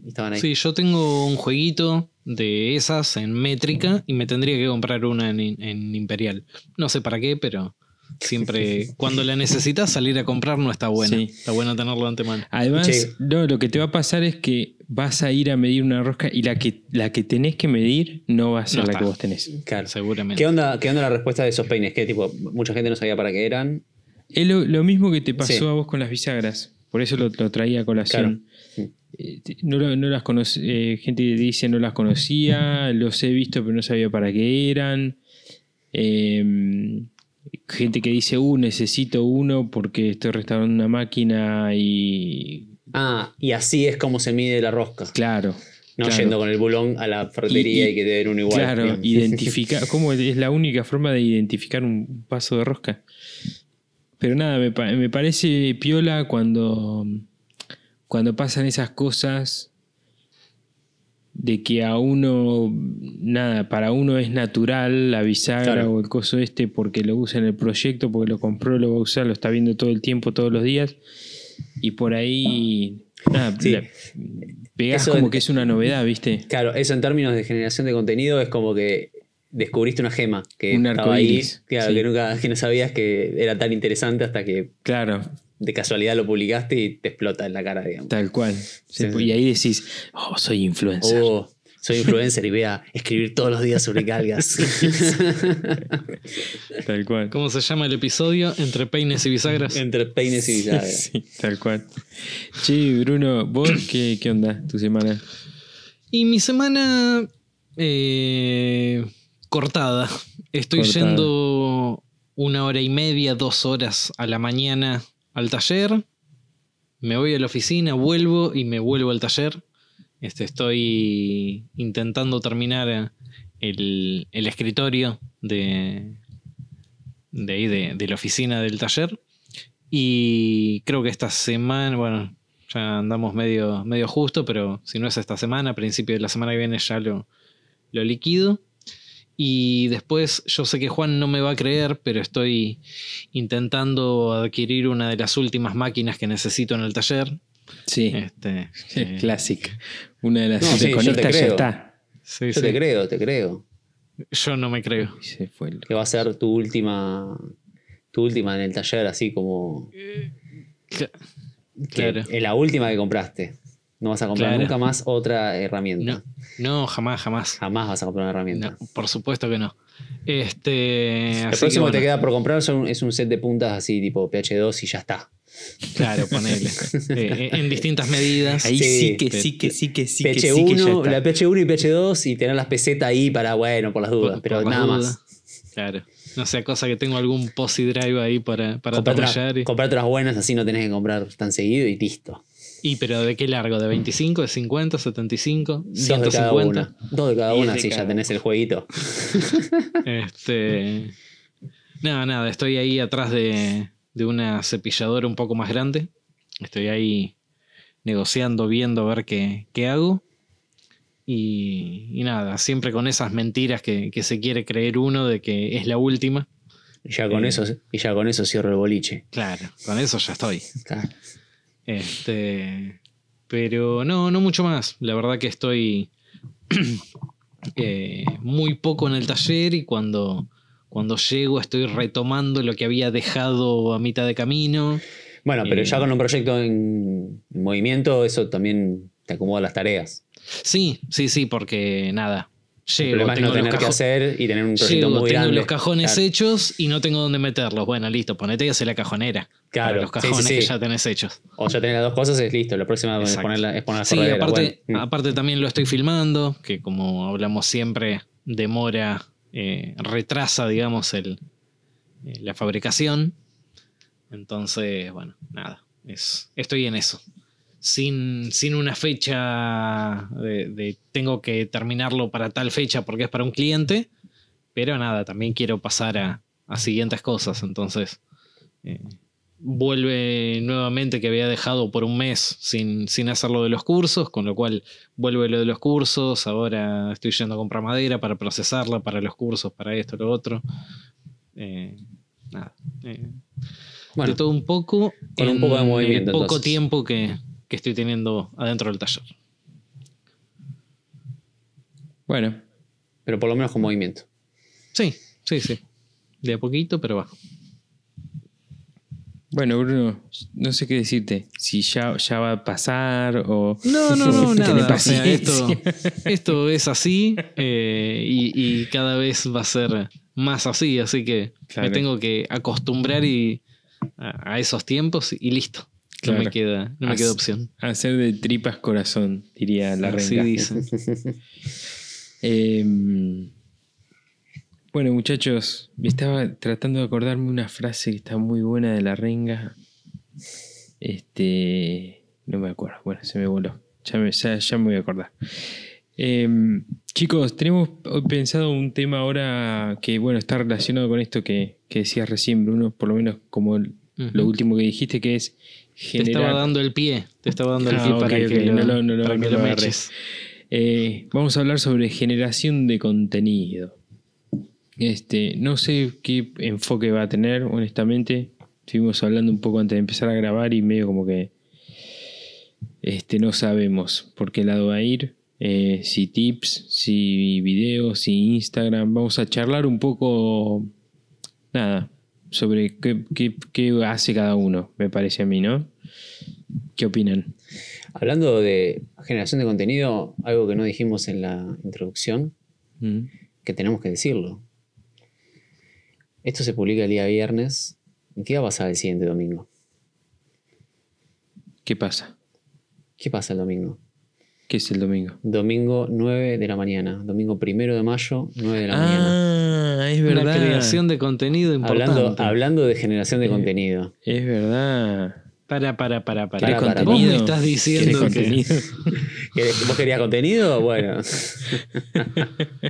estaban ahí. Sí, yo tengo un jueguito de esas en métrica y me tendría que comprar una en, en Imperial. No sé para qué, pero siempre *laughs* cuando la necesitas salir a comprar no está bueno. Sí. Está bueno tenerlo de antemano. Además, no, lo que te va a pasar es que vas a ir a medir una rosca y la que, la que tenés que medir no va a ser No la está. que vos tenés. Claro. Seguramente. ¿Qué onda, ¿Qué onda la respuesta de esos peines? Que tipo, mucha gente no sabía para qué eran. Es lo, lo mismo que te pasó Sí. a vos con las bisagras. Por eso lo, lo traía a colación. Claro. Eh, No, no las conoce, eh, gente dice no las conocía, los he visto pero no sabía para qué eran. Eh, gente que dice, uh, necesito uno porque estoy restaurando una máquina y... Ah, y así es como se mide la rosca. Claro. No claro. yendo con el bulón a la ferretería Y- y, y- que te den uno igual. Claro, identificar, ¿cómo es la única forma de identificar un paso de rosca? Pero nada, me, me parece piola cuando, cuando pasan esas cosas de que a uno, nada, para uno es natural la bisagra Claro. o el coso este porque lo usa en el proyecto, porque lo compró, lo va a usar, lo está viendo todo el tiempo, todos los días. Y por ahí, nada, Sí. la- pegás Eso como en- que es una novedad, ¿viste? Claro, eso en términos de generación de contenido es como que descubriste una gema que Un estaba ahí, claro, sí. que nunca que no sabías que era tan interesante hasta que Claro, de casualidad lo publicaste y te explota en la cara, digamos. Tal cual. Sí, Se- sí. Y ahí decís, oh, soy influencer. Oh, soy influencer y voy a escribir todos los días sobre galgas. *laughs* *laughs* Tal cual. ¿Cómo se llama el episodio? Entre peines y bisagras. Entre peines y bisagras. Sí, tal cual. Che, Bruno, ¿vos qué, qué onda tu semana? Y mi semana eh, cortada. Estoy Cortada. yendo una hora y media, dos horas a la mañana al taller. Me voy a la oficina, vuelvo y me vuelvo al taller. Este, estoy intentando terminar el, el escritorio de, de ahí, de, de la oficina del taller. Y creo que esta semana, bueno, ya andamos medio, medio justo, pero si no es esta semana, a principio de la semana que viene ya lo, lo liquido. Y después yo sé que Juan no me va a creer, pero estoy intentando adquirir una de las últimas máquinas que necesito en el taller. Sí, Este, eh, Classic. Una de las No, que sí, te conectas ya creo. está. sí, Yo sí. te creo, te creo. Yo no me creo. Y se fue el- Que va a ser tu última. Tu última en el taller, así como. Que Claro. Es la última que compraste. No vas a comprar Claro. nunca más otra herramienta. No, no, jamás, jamás. Jamás vas a comprar una herramienta. No, por supuesto que no. Este, El así próximo que, te queda por comprar son- es un set de puntas así tipo PH2 y ya está. Claro, ponele. *laughs* Eh, en distintas medidas. Ahí Sí, sí, que sí, que sí, que sí, que PH1, sí, que ya está. la PH1 y PH2 y tener las pesetas ahí para, bueno, por las dudas, Por- pero por nada más. Claro. No sea cosa que tengo algún posi drive ahí para, para Comprate, otras- y- comprate otras buenas, así no tenés que comprar tan seguido y listo. Y pero ¿de qué largo? ¿De 25, de 50, 75, Dos de cada 150? una. Dos de cada una, cada ya tenés el jueguito. Este. Nada, nada, estoy ahí atrás de, de una cepilladora un poco más grande. Estoy ahí negociando, viendo a ver qué, qué hago. Y, y nada, siempre con esas mentiras que, que se quiere creer uno de que es la última. Y ya con Eh. eso, y ya con eso cierro el boliche. Claro, con eso ya estoy. Claro. Este, pero no, no mucho más. La verdad que estoy *clears throat* eh, muy poco en el taller y cuando, cuando llego estoy retomando lo que había dejado a mitad de camino. Bueno, pero Eh. ya con un proyecto en, en movimiento, eso también te acomoda las tareas. Sí, sí, sí, porque nada. Llego, el problema es no tener que hacer y tener un proyecto muy tengo grande. los cajones Claro. hechos y no tengo dónde meterlos. Bueno, listo, ponete y hace la cajonera. Claro, Para los sí, sí, cajones sí. que ya tenés hechos. O ya tenés las dos cosas, es listo. La próxima es Exacto. poner, es poner la Sí, corredera, aparte, bueno. Mm. aparte también lo estoy filmando, que como hablamos siempre, demora, eh, retrasa, digamos, el, eh, la fabricación. Entonces, bueno, nada, es, estoy en eso. Sin, sin una fecha de, de tengo que terminarlo para tal fecha porque es para un cliente, pero nada, también quiero pasar a, a siguientes cosas. Entonces, eh, vuelve nuevamente que había dejado por un mes sin, sin hacer lo de los cursos, con lo cual vuelve lo de los cursos, ahora estoy yendo a comprar madera para procesarla, para los cursos, para esto, lo otro. Eh, nada. eh, Bueno, de todo un poco. con un poco de movimiento, poco entonces. tiempo que, que estoy teniendo adentro del taller. Bueno, pero por lo menos con movimiento. Sí, sí, sí. De a poquito, pero va. bueno, Bruno, no sé qué decirte. Si ya, ya va a pasar o. No, no, no, *laughs* nada. O sea, esto, esto es así eh, y, y cada vez va a ser más así, así que Claro. me tengo que acostumbrar y, a, a esos tiempos y listo. No me queda, no me queda opción. Hacer de tripas corazón, diría la Así renga. dicen. *laughs* Em, bueno, muchachos, estaba tratando de acordarme una frase que está muy buena de la renga. Este. No me acuerdo. Bueno, se me voló. Ya me, ya, ya me voy a acordar. Em, chicos, tenemos pensado un tema ahora que, bueno, está relacionado con esto que, que decías recién, Bruno, por lo menos como lo último que dijiste, que es Te estaba dando el pie, te estaba dando el Ah, pie para que no lo, no lo- para no que lo meches. Eh, vamos a hablar sobre generación de contenido. Este, no sé qué enfoque va a tener, honestamente. Estuvimos hablando un poco antes de empezar a grabar y medio como que este, no sabemos por qué lado va a ir. Eh, si tips, si videos, si Instagram. Vamos a charlar un poco, nada, sobre qué, qué- qué hace cada uno, me parece a mí, ¿no? ¿Qué opinan? Hablando de generación de contenido, algo que no dijimos en la introducción, Mm. que tenemos que decirlo. Esto se publica el día viernes. ¿Y qué va a pasar el siguiente domingo? ¿Qué pasa? ¿Qué pasa el domingo? ¿Qué es el domingo? Domingo 9 de la mañana. Domingo primero de mayo, 9 de la mañana. Ah, es Una verdad. creación de contenido importante. Hablando, hablando de generación de Eh, contenido. Es verdad. Para, para, para, para. ¿Querés para, para. Vos me contenido? estás ¿Querés diciendo que... contenido? *laughs* ¿Querés- ¿Vos querías contenido? Bueno. *laughs*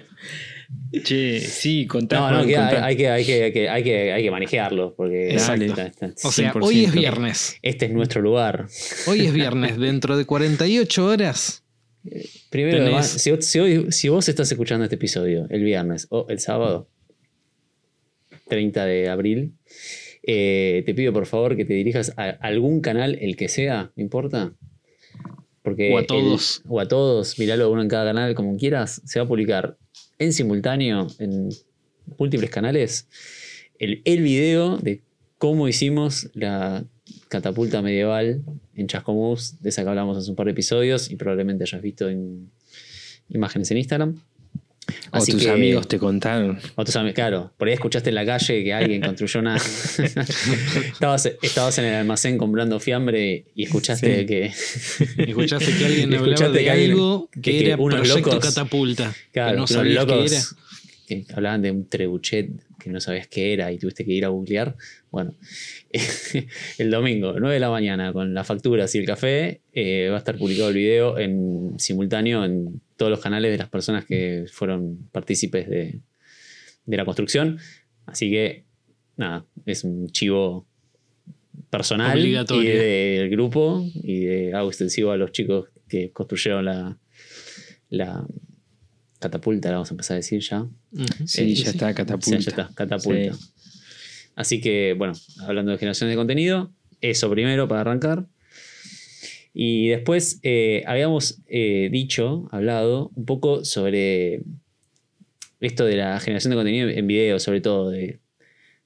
che, sí, contá. No, no, Juan, que hay, contá. hay que, hay, que, hay, que, hay, que, hay que manejarlo. Porque Exacto. está- está- O sea, 100%. hoy es viernes. este es nuestro lugar. Hoy es viernes. Dentro de 48 horas. Primero, Tenés- además, si, si hoy- si vos estás escuchando este episodio el viernes o el sábado, 30 de abril, eh, te pido por favor que te dirijas a algún canal, el que sea, no importa. Porque O a el- todos. o a todos, miralo uno en cada canal, como quieras, se va a publicar en simultáneo en múltiples canales el, el video de cómo hicimos la catapulta medieval en Chascomús, de esa que hablamos hace un par de episodios y probablemente hayas visto en imágenes en Instagram. O tus que- amigos te contaron. o tus amigos, claro, por ahí escuchaste en la calle que alguien construyó una. *laughs* estabas, estabas en el almacén comprando fiambre y escuchaste Sí. que. Escuchaste que alguien *laughs* hablaba escuchaste de que alguien- algo que, era unos proyecto locos- catapulta. Claro, que no unos sabías qué locos era. que hablaban de un trebuchet que no sabías qué era y tuviste que ir a googlear. Bueno, *laughs* el domingo, 9 de la mañana, con las facturas y el café, eh, va a estar publicado el video en simultáneo en todos los canales de las personas que fueron partícipes de, de la construcción. Así que, nada, es un chivo personal y del grupo y de, hago extensivo a los chicos que construyeron la, la catapulta, la vamos a empezar a decir ya. Sí, Eh, ya está, Sí, catapulta. ya está, catapulta. Sí. Así que, bueno, hablando de generación de contenido, eso primero para arrancar. Y después eh, habíamos eh, dicho, hablado un poco sobre esto de la generación de contenido en video, sobre todo, de,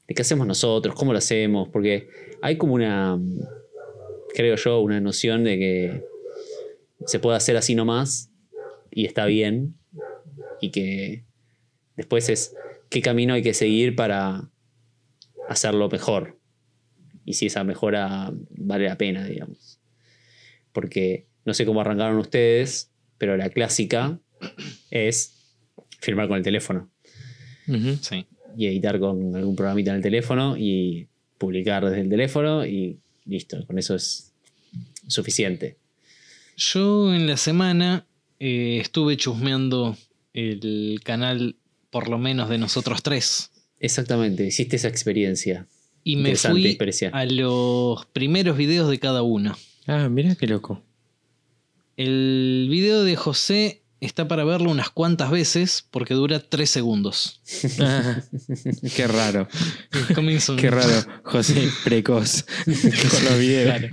de qué hacemos nosotros, cómo lo hacemos, porque hay como una, creo yo, una noción de que se puede hacer así nomás y está bien. Y que después es qué camino hay que seguir para hacerlo mejor. Y si esa mejora vale la pena, digamos. Porque no sé cómo arrancaron ustedes, pero la clásica es filmar con el teléfono. Sí. y editar con algún programita en el teléfono y publicar desde el teléfono y listo, con eso es suficiente. Yo en la semana eh, estuve chusmeando el canal, por lo menos de nosotros tres. Exactamente, hiciste esa experiencia. Y me Interesante fui experiencia. a los primeros videos de cada uno. Ah, mira qué loco. El video de José está para verlo unas cuantas veces porque dura tres segundos. Ah, *laughs* qué raro. Qué raro. José precoz *laughs* con los videos. Claro.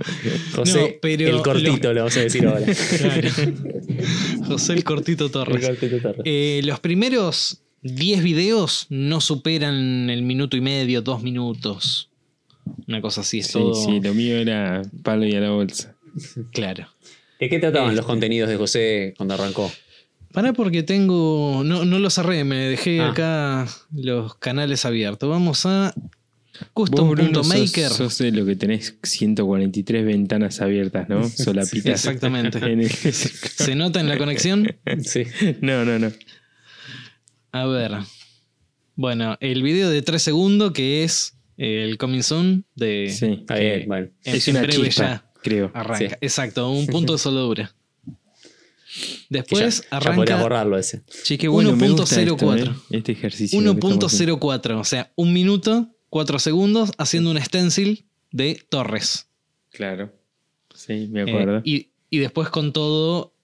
José, No, pero el cortito, le vamos a decir ahora. Claro. *laughs* José el Cortito El Torres. cortito Torres. Eh, los primeros 10 videos no superan el minuto y medio, dos minutos. Una cosa así, es Sí, todo. sí, lo mío era palo y a la bolsa. Claro. ¿De qué trataban Este. los contenidos de José cuando arrancó? Pará porque tengo. No, no lo cerré, me dejé Ah. acá los canales abiertos. Vamos a custom.maker. sos de lo que tenés 143 ventanas abiertas, ¿no? *laughs* Solapitas. Exactamente. *laughs* ¿Se nota en la conexión? Sí. No, no, no. A ver. Bueno, el video de 3 segundos que es el Coming Soon de. Sí. Bueno. en- Es una chispa, ya creo. Arranca. Sí. Exacto, un punto de soldadura. Después ya, ya podría arranca borrarlo ese. Bueno, me gusta esto, 1.04. ¿eh? Este ejercicio. que estamos haciendo. 1.04, o sea, un minuto, 4 segundos, haciendo un stencil de Torres. Claro. Sí, me Eh, acuerdo. y, y después con todo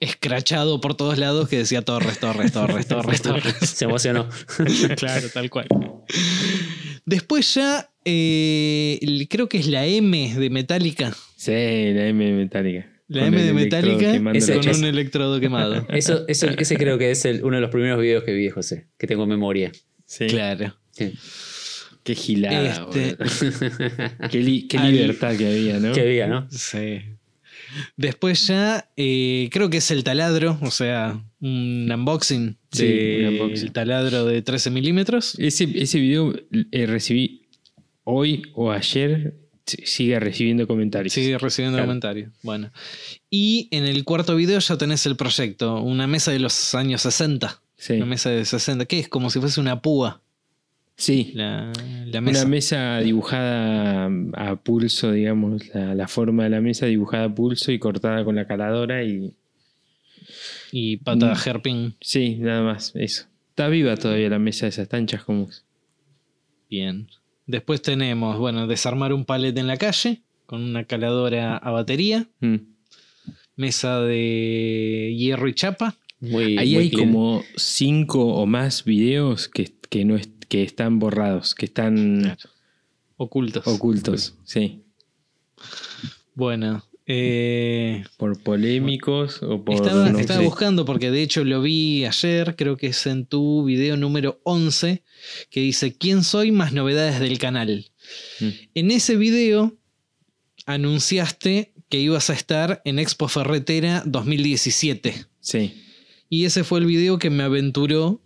escrachado por todos lados que decía Torres, Torres, Torres, Torres, *laughs* Torres. Se emocionó. *laughs* claro, tal cual. Después ya, eh, creo que es la M de Metallica. Sí, la M metálica. La M el de Metallica con un electrodo quemado. *laughs* Eso, eso, ese creo que es el- uno de los primeros videos que vi José, que tengo en memoria. Sí. Claro. Sí. Qué gilada. Este-. *laughs* Qué, li- qué Al- libertad que había, ¿no? Qué día, ¿no? Sí. Después ya, eh, creo que es el taladro, o sea, un unboxing Sí, del un unboxing. taladro de 13 milímetros. Ese, ese video eh, recibí hoy o ayer, sigue recibiendo comentarios. Sigue recibiendo Claro. comentarios. Bueno. Y en el cuarto video ya tenés el proyecto, una mesa de los años 60. Sí. Una mesa de 60, que es como si fuese una púa. Sí. La, la mesa. Una mesa dibujada a pulso, digamos, la, la forma de la mesa dibujada a pulso y cortada con la caladora y Y pata Mm. hairpin. sí, nada más, eso. Está viva todavía la mesa, esas tanchas como... Bien. Después tenemos, bueno, desarmar un palet en la calle con una caladora a batería. Mm. Mesa de hierro y chapa. Muy, Ahí muy hay clean. como cinco o más videos que, que, no es- que están borrados, que están Ocultos. ocultos, sí. Bueno. Eh, Por polémicos o por... estaba no estaba buscando porque de hecho lo vi ayer, creo que es en tu video número 11, que dice ¿Quién soy? Más novedades del canal. Mm. En ese video anunciaste que ibas a estar en Expo Ferretera 2017. Sí, Y ese fue el video que me aventuró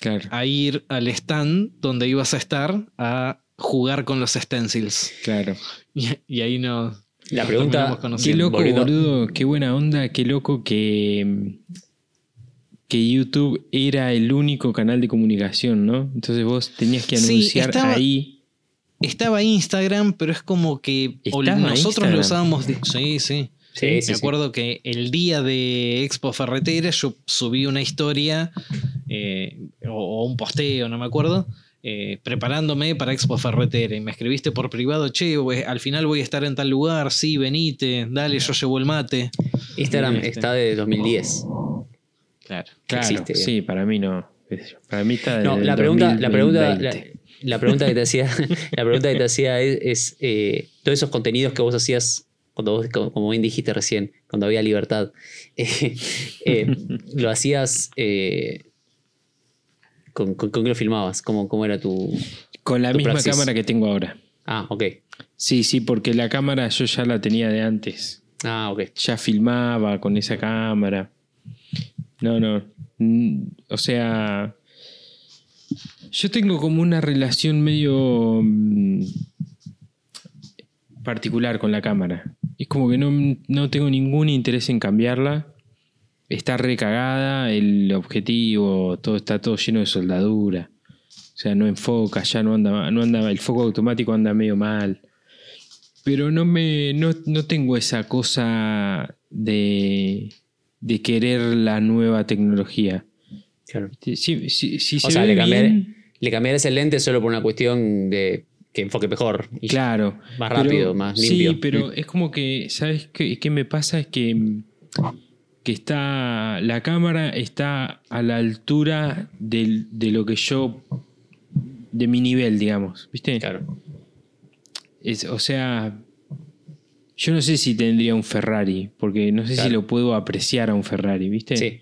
claro, a ir al stand donde ibas a estar a jugar con los stencils. claro. Y, y ahí no. La pregunta- Qué loco, boludo, qué buena onda, qué loco que, que YouTube era el único canal de comunicación, ¿no? Entonces vos tenías que Sí, anunciar estaba- ahí. Estaba Instagram, pero es como que o ¿Estaba nosotros Instagram? lo usábamos. de- sí, sí. Sí, sí, Me sí. acuerdo que el día de Expo Ferretera yo subí una historia eh, o, o un posteo, no me acuerdo, eh, preparándome para Expo Ferretera. Y me escribiste por privado, che, al final voy a estar en tal lugar, sí, venite, dale, yo llevo el mate. Instagram Este. está de 2010. Claro. Claro, existe. sí, para mí no. Para mí está No, desde el la pregunta, la pregunta, la, 2020. la pregunta que te hacía, *laughs* la pregunta que te hacía es, es, eh, todos esos contenidos que vos hacías cuando vos, como como bien dijiste recién, cuando había libertad, *laughs* eh, eh, lo hacías eh, con, con, con qué lo filmabas, cómo, cómo era tu. Con la tu misma praxis. cámara que tengo ahora. Ah, ok. Sí, sí, porque la cámara yo ya la tenía de antes. Ah, ok. Ya filmaba con esa cámara. No, no. Mm, O sea, yo tengo como una relación medio mm, particular con la cámara. Es como que no, no tengo ningún interés en cambiarla. Está recagada, el objetivo, todo está todo lleno de soldadura. O sea, no enfoca, ya no anda, no anda, el foco automático anda medio mal. Pero no me, no, no tengo esa cosa de, de querer la nueva tecnología. Claro. Si, si- si- se O sea, ve le, cambiar- bien, le el lente solo por una cuestión de que enfoque mejor. Y claro. Más Pero- rápido, más limpio. Sí, pero es como que, ¿sabes qué, qué me pasa? Es que, que está, la cámara está a la altura del- de lo que yo, de mi nivel, digamos, ¿viste? Claro. Es, o sea, yo no sé si tendría un Ferrari, porque no sé si lo puedo apreciar a un Ferrari, ¿viste? Sí.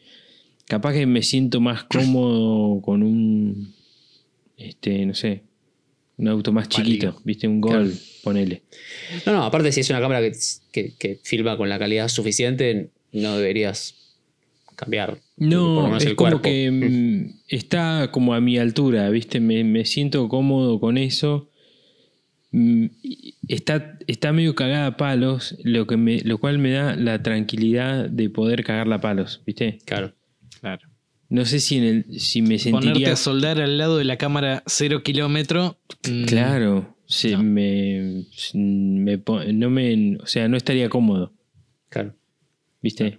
Capaz que me siento más cómodo con un, este, no sé, un auto más chiquito. ¿viste? Un Gol, Claro. ponele. No, no, aparte si es una cámara que, que, que filma con la calidad suficiente, no deberías cambiar. No, es el como cuerpo. que mm, *laughs* está como a mi altura, ¿viste? Me, me siento cómodo con eso. Mm, Está, está medio cagada a palos, lo, que me, lo cual me da la tranquilidad de poder cagarla a palos, ¿viste? Claro. Claro. No sé si, en el, si me Ponerte sentiría... a soldar al lado de la cámara cero kilómetro. mm, Claro, se No. me, me no me, o sea, no estaría cómodo, Claro. ¿Viste?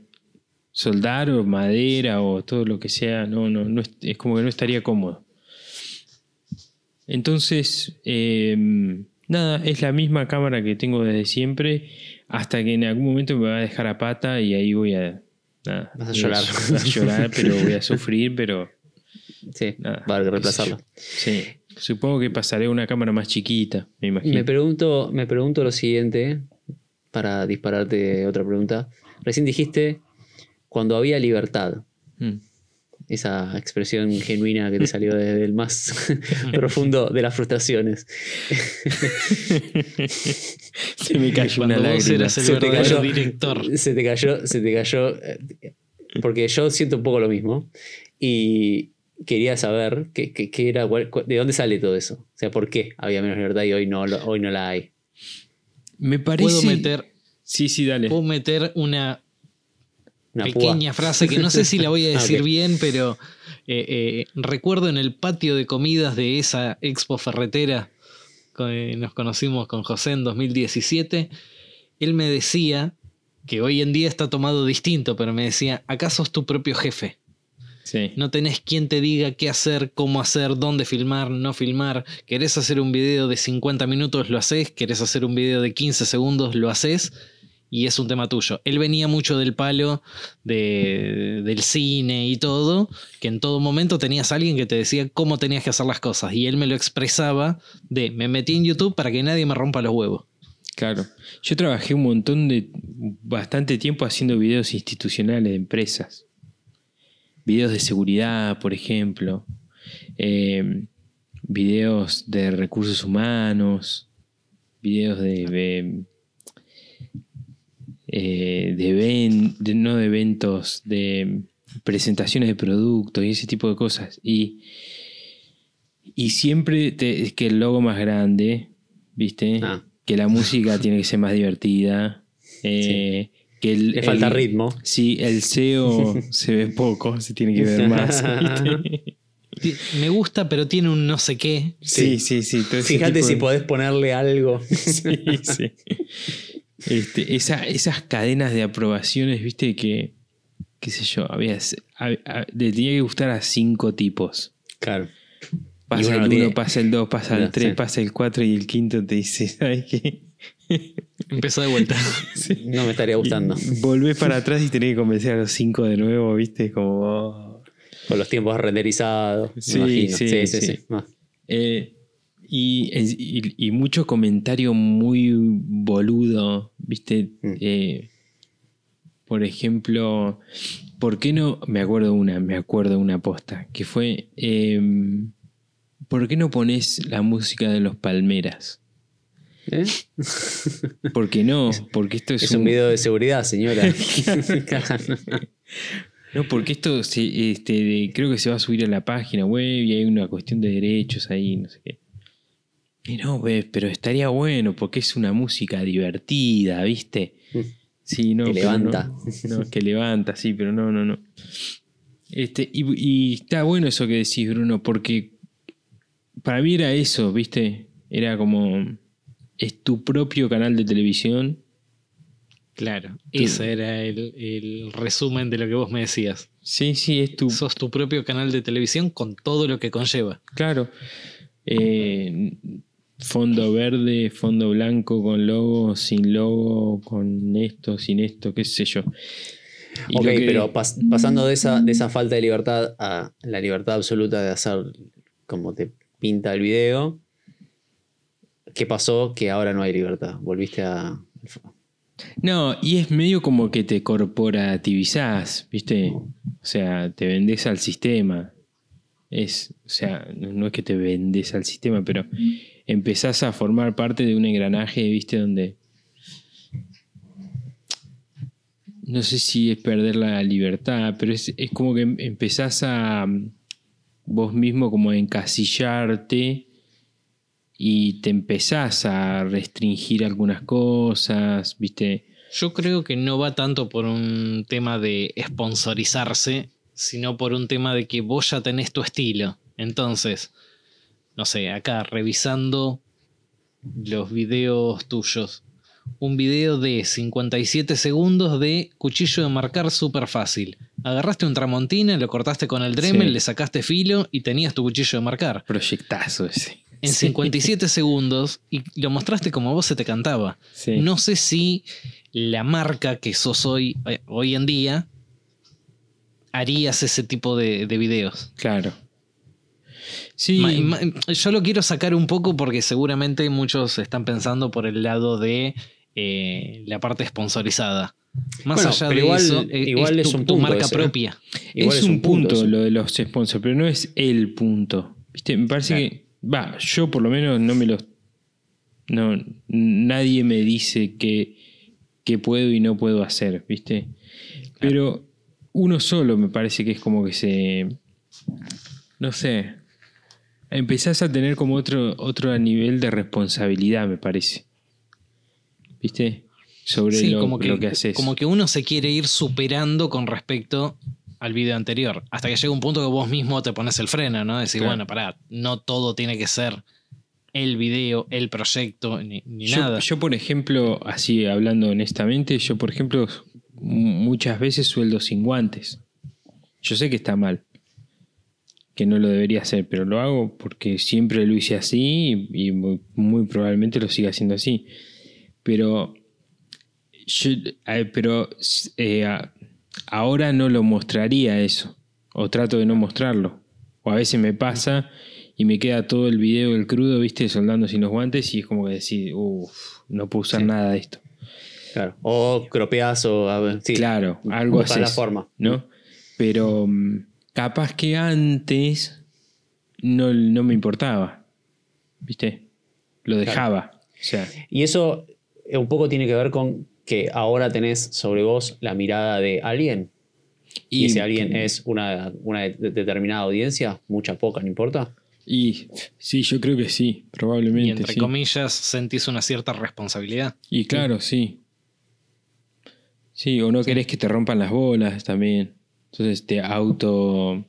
Soldar o madera o todo lo que sea, no, no, no es, es como que no estaría cómodo. Entonces, eh, nada, es la misma cámara que tengo desde siempre, hasta que en algún momento me va a dejar a pata y ahí voy a, nada, Vas a llorar. voy a llorar, pero voy a sufrir, pero Sí, nada. va a yo. Sí, supongo que pasaré a una cámara más chiquita, me imagino. Me pregunto, me pregunto lo siguiente, para dispararte otra pregunta. Recién dijiste cuando había libertad. Mm. Esa expresión genuina que te *laughs* salió desde el más *laughs* profundo de las frustraciones. Se me cayó una vos lágrima. eras el Se te cayó. director. Se te cayó, se te cayó. eh, Porque yo siento un poco lo mismo. Y quería saber qué, qué- qué era, cuál- de dónde sale todo eso. O sea, ¿por qué había menos libertad y hoy no, lo- hoy no la hay? Me parece. Puedo meter, Sí, sí, dale. puedo meter una Una pequeña frase que no sé si la voy a *laughs* decir bien, pero eh, eh, recuerdo en el patio de comidas de esa expo ferretera, que nos conocimos con José en 2017, él me decía, que hoy en día está tomado distinto, pero me decía, acá sos tu propio jefe. Sí. No tenés quien te diga qué hacer, cómo hacer, dónde filmar, no filmar. ¿Querés hacer un video de 50 minutos? Lo haces. ¿Querés hacer un video de 15 segundos? Lo haces. Y es un tema tuyo. Él venía mucho del palo de- del cine y todo, que en todo momento tenías a alguien que te decía cómo tenías que hacer las cosas. Y él me lo expresaba de, me metí en YouTube para que nadie me rompa los huevos. Claro. Yo trabajé un montón de. bastante tiempo haciendo videos institucionales de empresas. Videos de seguridad, por ejemplo. Eh, videos de recursos humanos. Videos de. de, eh, de ven- de- no de eventos, de presentaciones de productos y ese tipo de cosas. Y, y siempre te- es que el logo más grande, ¿viste? Ah. Que la música *laughs* tiene que ser más divertida. eh, que el, Le falta el- ritmo. Sí, el SEO *laughs* se ve poco, se tiene que ver más. Me gusta, pero tiene un no sé qué. Sí, sí, sí. Fíjate si de- podés ponerle algo. *laughs* Sí, sí. Este, esa- esas cadenas de aprobaciones, viste, que, qué sé yo, había, a- a- le tenía que gustar a cinco tipos. Claro. Pasa uno el no 1, tiene- pasa el 2, pasa el No, 3, sí. pasa el 4 y el quinto te dice, ¿sabes qué? *laughs* Empezó de vuelta. *laughs* No me estaría gustando. Y volvés para *laughs* atrás y tenés que convencer a los cinco de nuevo, viste, como... oh. Con los tiempos renderizados. me Sí, imagino. sí, sí, sí, sí. sí. Ah, Eh, y, y- y mucho comentario muy boludo, ¿viste? Mm. Eh, por ejemplo, ¿por qué no? Me acuerdo una, me acuerdo una posta, que fue, em, ¿por qué no pones la música de los Palmeras? ¿Eh? ¿Por qué no? Porque esto es, Es un video de seguridad, señora. *laughs* No, porque esto se, este, creo que se va a subir a la página web y hay una cuestión de derechos ahí, no sé qué. Y no, pues, pero estaría bueno porque es una música divertida, ¿viste? Sí, no. Que levanta. No, no, que levanta, sí, pero no, no, no. Este, y, y está bueno eso que decís, Bruno, porque para mí era eso, ¿viste? Era como. Es tu propio canal de televisión. Claro, ese era el, el resumen de lo que vos me decías. Sí, sí, es tu. Sos tu propio canal de televisión con todo lo que conlleva. Claro. Eh, fondo verde, fondo blanco, con logo, sin logo, con esto, sin esto, qué sé yo. Y ok, que- pero pas- pasando de esa, de esa falta de libertad a la libertad absoluta de hacer como te pinta el video, ¿qué pasó que ahora no hay libertad? Volviste a... No, y es medio como que te corporativizás, ¿viste? O sea, te vendés al sistema. Es, o sea, no no es que te vendes al sistema, pero empezás a formar parte de un engranaje, ¿viste? Donde. No sé si es perder la libertad, pero es, es como que em- empezás a mm, vos mismo como a encasillarte y te empezás a restringir algunas cosas, ¿viste? Yo creo que no va tanto por un tema de sponsorizarse, sino por un tema de que vos ya tenés tu estilo. Entonces, no sé, acá revisando los videos tuyos. Un video de 57 segundos de cuchillo de marcar súper fácil. Agarraste un tramontina, lo cortaste con el Dremel, Sí. le sacaste filo y tenías tu cuchillo de marcar. Proyectazo ese. En 57 *laughs* segundos y lo mostraste como vos se te cantaba. Sí. No sé si la marca que sos hoy, eh, hoy en día harías ese tipo de, de videos. Claro. Sí. Yo lo quiero sacar un poco porque seguramente muchos están pensando por el lado de eh, la parte sponsorizada. Más Bueno, allá de igual- eso, eh, igual es es tu, un tu punto marca ese, ¿eh? propia. Igual es, un punto, lo de los sponsors, pero no es el punto. ¿Viste? Me parece Claro. que. Va, yo por lo menos no me lo. No, nadie me dice que, que puedo y no puedo hacer, ¿viste? Pero uno solo me parece que es como que se. No sé. Empezás a tener como otro, otro nivel de responsabilidad, me parece. ¿Viste? Sobre Sí, lo, como, que, lo que haces. como que uno se quiere ir superando con respecto al video anterior. Hasta que llega un punto que vos mismo te pones el freno, ¿no? Decir, Claro. bueno, pará, no todo tiene que ser el video, el proyecto, ni, ni Yo, nada. yo, por ejemplo, así hablando honestamente, yo, por ejemplo, muchas veces sueldo sin guantes. Yo sé que está mal, que no lo debería hacer, pero lo hago porque siempre lo hice así y, y muy, muy probablemente lo siga haciendo así. Pero, yo, pero eh, ahora no lo mostraría eso, o trato de no mostrarlo. O a veces me pasa y me queda todo el video del crudo, viste, soldando sin los guantes y es como que decir, uff, no puedo usar Sí. nada de esto. Claro. O cropeas o... a ver, sí. Claro, algo así. la forma. ¿No? Pero mm, capaz que antes no, no me importaba, viste, lo dejaba. O sea, Y eso eh, un poco tiene que ver con que ahora tenés sobre vos la mirada de alguien. Y, ese alguien es una, una de- determinada audiencia, mucha, poca, no importa. Y sí, yo creo que sí, probablemente. y entre sí. comillas sentís una cierta responsabilidad. Y claro, sí. Sí, o no querés que te rompan las bolas también. Entonces te auto.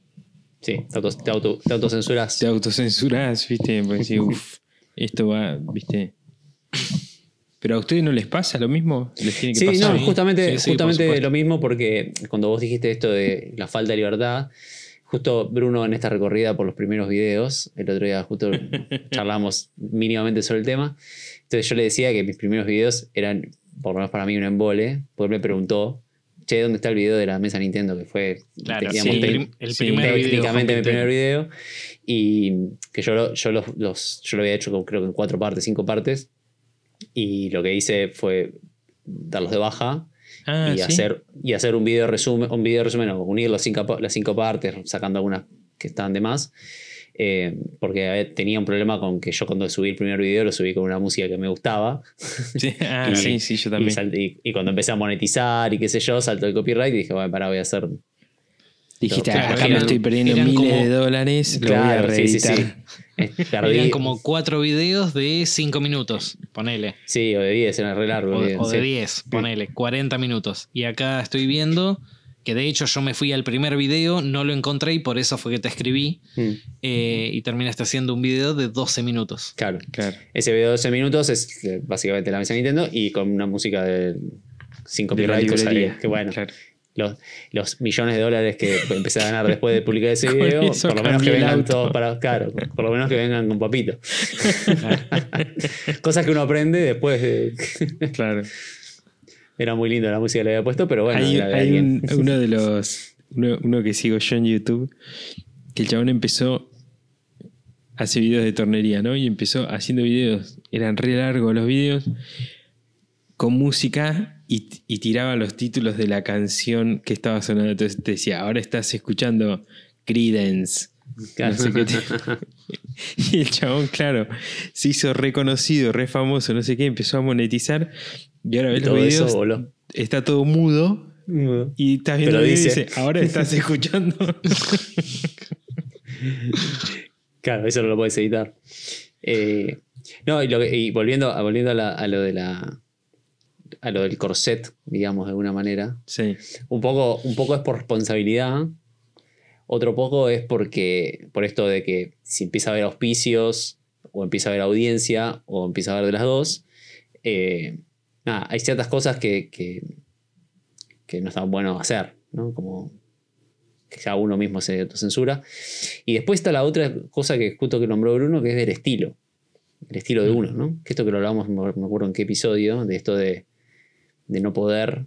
Sí, te, auto, te, auto- te autocensuras. te autocensurás, ¿viste? Porque decís, uff, esto va, ¿viste? Pero a ustedes no les pasa lo mismo, les tiene que Sí, pasar. no, justamente, Sí, sí, justamente lo mismo porque cuando vos dijiste esto de la falta de libertad, justo Bruno en esta recorrida por los primeros videos, el otro día justo *laughs* charlamos mínimamente sobre el tema, entonces yo le decía que mis primeros videos eran, por lo menos para mí, un embole, porque me preguntó, che, ¿dónde está el video de la mesa Nintendo? Que fue, Claro, sí, el, prim- el sí, primer video. técnicamente mi primer video y que yo, lo- yo, los, los- yo lo había hecho creo que en cuatro partes, cinco partes y lo que hice fue darlos de baja Ah, y, ¿sí? hacer, y hacer un video resumen, un video resumen, o unir los cinco, las cinco partes, sacando algunas que estaban de más. Eh, porque ver, tenía un problema con que yo cuando subí el primer video lo subí con una música que me gustaba. *laughs* Sí, ah, Y- sí, sí, yo Y, también. sal- y- y cuando empecé a monetizar y qué sé yo, saltó el copyright y dije, bueno, pará, voy a hacer Dijiste, Pero, acá me eran- estoy perdiendo eran miles como- de dólares, lo voy a Claro, sí, sí, sí. Eh, *laughs* Eran como cuatro videos de cinco minutos, ponele. Sí, o de 10, era re largo. O, bien, o de sí. 10, ponele, 40 minutos. Y acá estoy viendo que de hecho yo me fui al primer video, no lo encontré y por eso fue que te escribí. Mm, eh, y terminaste haciendo un video de 12 minutos. claro. Claro. Ese video de 12 minutos es eh, básicamente la mesa de Nintendo y con una música de 5 De la copyright, cosa librería. de- que bueno, Claro. los, los millones de dólares que empecé a ganar después de publicar ese *laughs* video, eso por lo menos que vengan auto. todos para. Claro, por lo menos que vengan con papito. *laughs* Cosas que uno aprende después de. Claro. Era muy lindo la música que le había puesto, pero bueno, hay era de hay alguien. un- uno de los. Uno, uno que sigo yo en YouTube. Que el chabón empezó. Hace videos de tornería, ¿no? Y empezó haciendo videos. Eran re largos los videos. Con música. Y, y tiraba los títulos de la canción que estaba sonando. Entonces te decía, ahora estás escuchando Credence. Claro. No sé qué te- *laughs* Y el chabón, claro, se hizo reconocido, re famoso, no sé qué, empezó a monetizar. Y ahora ves los eso videos, voló. está todo mudo. Y estás viendo el y dice- dice, ahora estás *laughs* escuchando. *laughs* Claro, eso no lo puedes editar. Eh, no, y, lo que- y volviendo, a, volviendo a, la- a lo de la. a lo del corset, digamos, de alguna manera. sí, Un poco, un poco es por responsabilidad. Otro poco es porque. por esto de que si empieza a haber auspicios, o empieza a haber audiencia, o empieza a haber de las dos. eh, nada, hay ciertas cosas que, que, que no están bueno hacer, ¿no? Como que ya uno mismo se autocensura. Y después está la otra cosa que justo que nombró Bruno, que es del estilo. El estilo de uno, ¿no? Que esto que lo hablamos, me acuerdo en qué episodio, de esto de, de no poder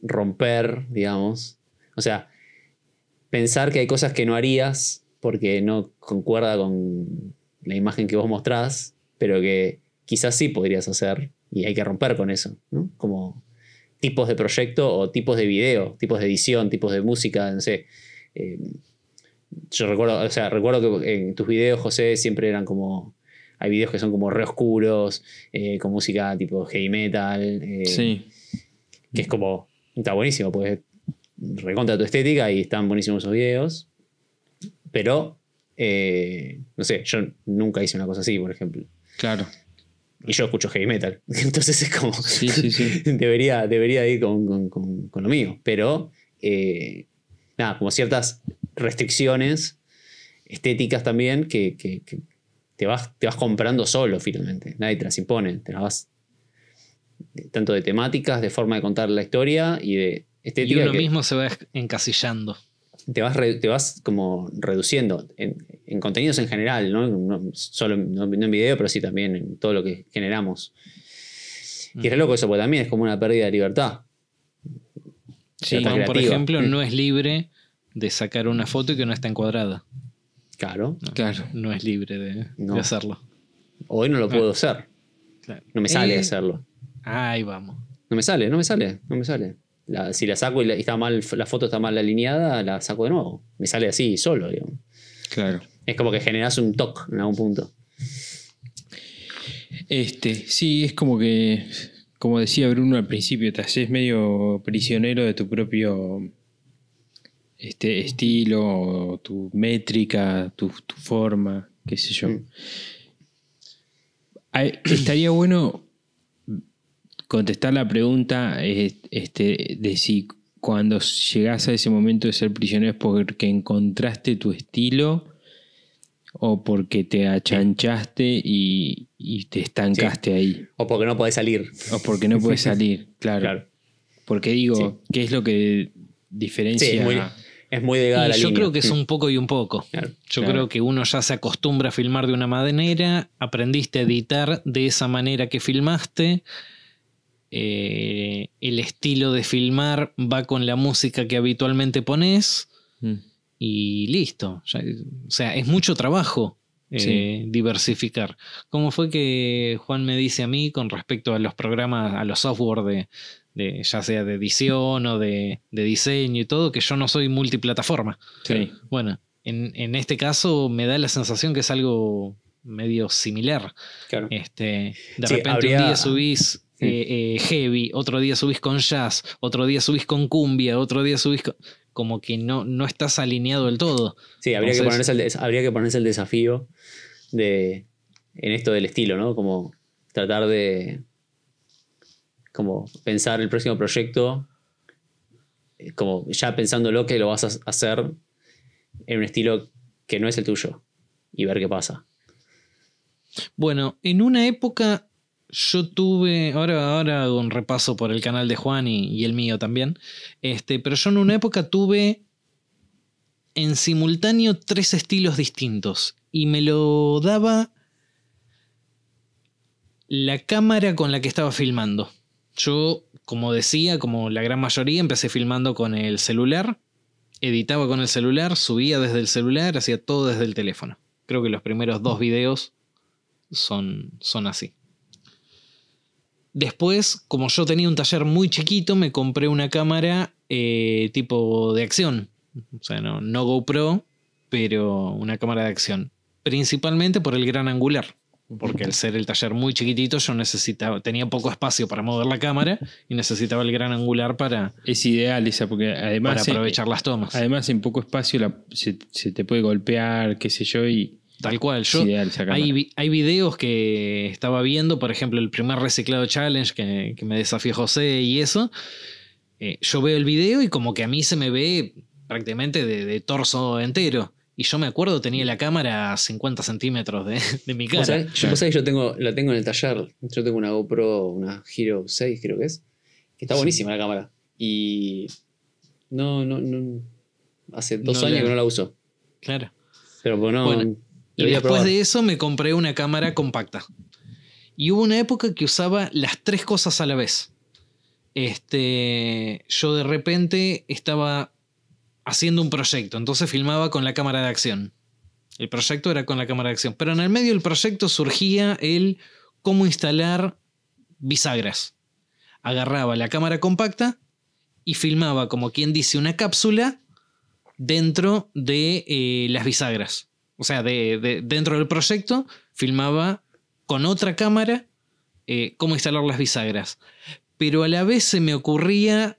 romper, digamos. O sea, pensar que hay cosas que no harías porque no concuerda con la imagen que vos mostrás, pero que quizás sí podrías hacer y hay que romper con eso, ¿no? Como tipos de proyecto o tipos de video, tipos de edición, tipos de música, no sé. Eh, yo recuerdo, o sea, recuerdo que en tus videos, José, siempre eran como. Hay videos que son como re oscuros, eh, con música tipo heavy metal. eh, sí. que es como, está buenísimo, pues recontra tu estética y están buenísimos esos videos. Pero, no sé, yo nunca hice una cosa así, por ejemplo. Claro. Y yo escucho heavy metal. *laughs* Entonces es como, Sí, sí, sí. *laughs* debería, debería ir con, con- con- con lo mío. Pero, eh, nada, como ciertas restricciones estéticas también que, que- que te, vas, te vas comprando solo finalmente. Nadie te las impone. Te las vas. Tanto de temáticas, de forma de contar la historia y de Y estética. uno que mismo se va encasillando. Te vas, re- te vas como reduciendo en, en contenidos en general, ¿no? No solo no, no en video, pero sí también en todo lo que generamos. Y es loco eso, porque también es como una pérdida de libertad. Sí, Libertad por ejemplo, Mm. no es libre de sacar una foto y que no está encuadrada. Claro. Claro. No es libre de, No. de hacerlo. Hoy no lo puedo hacer. Claro. No me sale Eh, hacerlo. Ahí vamos. No me sale, no me sale, no me sale. La- si la saco y, la, y está mal, la foto está mal alineada, la saco de nuevo. Me sale así, solo, digamos. Claro. Es como que generas un toque en algún punto. Este, sí, es como que, como decía Bruno al principio, te haces medio prisionero de tu propio este, estilo, tu métrica, tu, tu forma, qué sé yo. Mm. Estaría bueno contestar la pregunta este, de si cuando llegás a ese momento de ser prisionero es porque encontraste tu estilo o porque te achanchaste y, y te estancaste ahí. O porque no podés salir. O porque no puedes salir, *laughs* claro. Claro. Porque digo, ¿qué es lo que diferencia? Sí, es muy, es muy delgada la yo línea. creo que es Mm. un poco y un poco. Claro. Yo Claro. creo que uno ya se acostumbra a filmar de una manera, aprendiste a editar de esa manera que filmaste. Eh, el estilo de filmar va con la música que habitualmente pones Mm. y listo. Ya- o sea, es mucho trabajo eh, Sí. diversificar. ¿Cómo fue que Juan me dice a mí con respecto a los programas, a los software de, de ya sea de edición o de, de diseño y todo, que yo no soy multiplataforma? Sí. Bueno, en, en este caso me da la sensación que es algo medio similar. Claro. Este, de Sí, repente habría- un día subís eh, eh, heavy, otro día subís con jazz, otro día subís con cumbia, otro día subís con... como que no, no estás alineado del todo. Sí, habría, que ponerse el, habría que ponerse el desafío de en esto del estilo, ¿no? Como tratar de como pensar el próximo proyecto, eh, como ya pensándolo que lo vas a hacer en un estilo que no es el tuyo y ver qué pasa. Bueno, en una época yo tuve, ahora, ahora hago un repaso por el canal de Juan y, y el mío también, este, pero yo en una época tuve en simultáneo tres estilos distintos y me lo daba la cámara con la que estaba filmando. Yo, como decía, como la gran mayoría, empecé filmando con el celular, editaba con el celular, subía desde el celular, hacía todo desde el teléfono. Creo que los primeros dos videos son, son así. Después, como yo tenía un taller muy chiquito, me compré una cámara eh, tipo de acción. O sea, no, no GoPro, pero una cámara de acción. Principalmente por el gran angular. Porque al ser el taller muy chiquitito, yo necesitaba, tenía poco espacio para mover la cámara y necesitaba el gran angular para, Es ideal esa, porque además, para aprovechar las tomas. además en poco espacio la- se, se te puede golpear, qué sé yo, y Tal cual. Yo, ideal. Hay, hay videos que estaba viendo, por ejemplo, el primer reciclado challenge que, que me desafió José y eso. Eh, yo veo el video y como que a mí se me ve prácticamente de, de torso entero. Y yo me acuerdo, tenía la cámara a 50 centímetros de, de mi ¿Vos cara. sabés? Yo, vos sabés que yo tengo, la tengo en el taller. Yo tengo una GoPro, una Hero 6 creo que es. Que está buenísima la cámara. Y no, no, no. Hace dos No años la- que no la uso. Claro. Pero pues no. Bueno, Y debería después probar. de eso me compré una cámara compacta. Y hubo una época que usaba las tres cosas a la vez. Este, yo de repente estaba haciendo un proyecto, entonces filmaba con la cámara de acción. El proyecto era con la cámara de acción, pero en el medio del proyecto surgía el cómo instalar bisagras. Agarraba la cámara compacta y filmaba como quien dice una cápsula dentro de eh, las bisagras. O sea, de, de- dentro del proyecto filmaba con otra cámara eh, cómo instalar las bisagras. Pero a la vez se me ocurría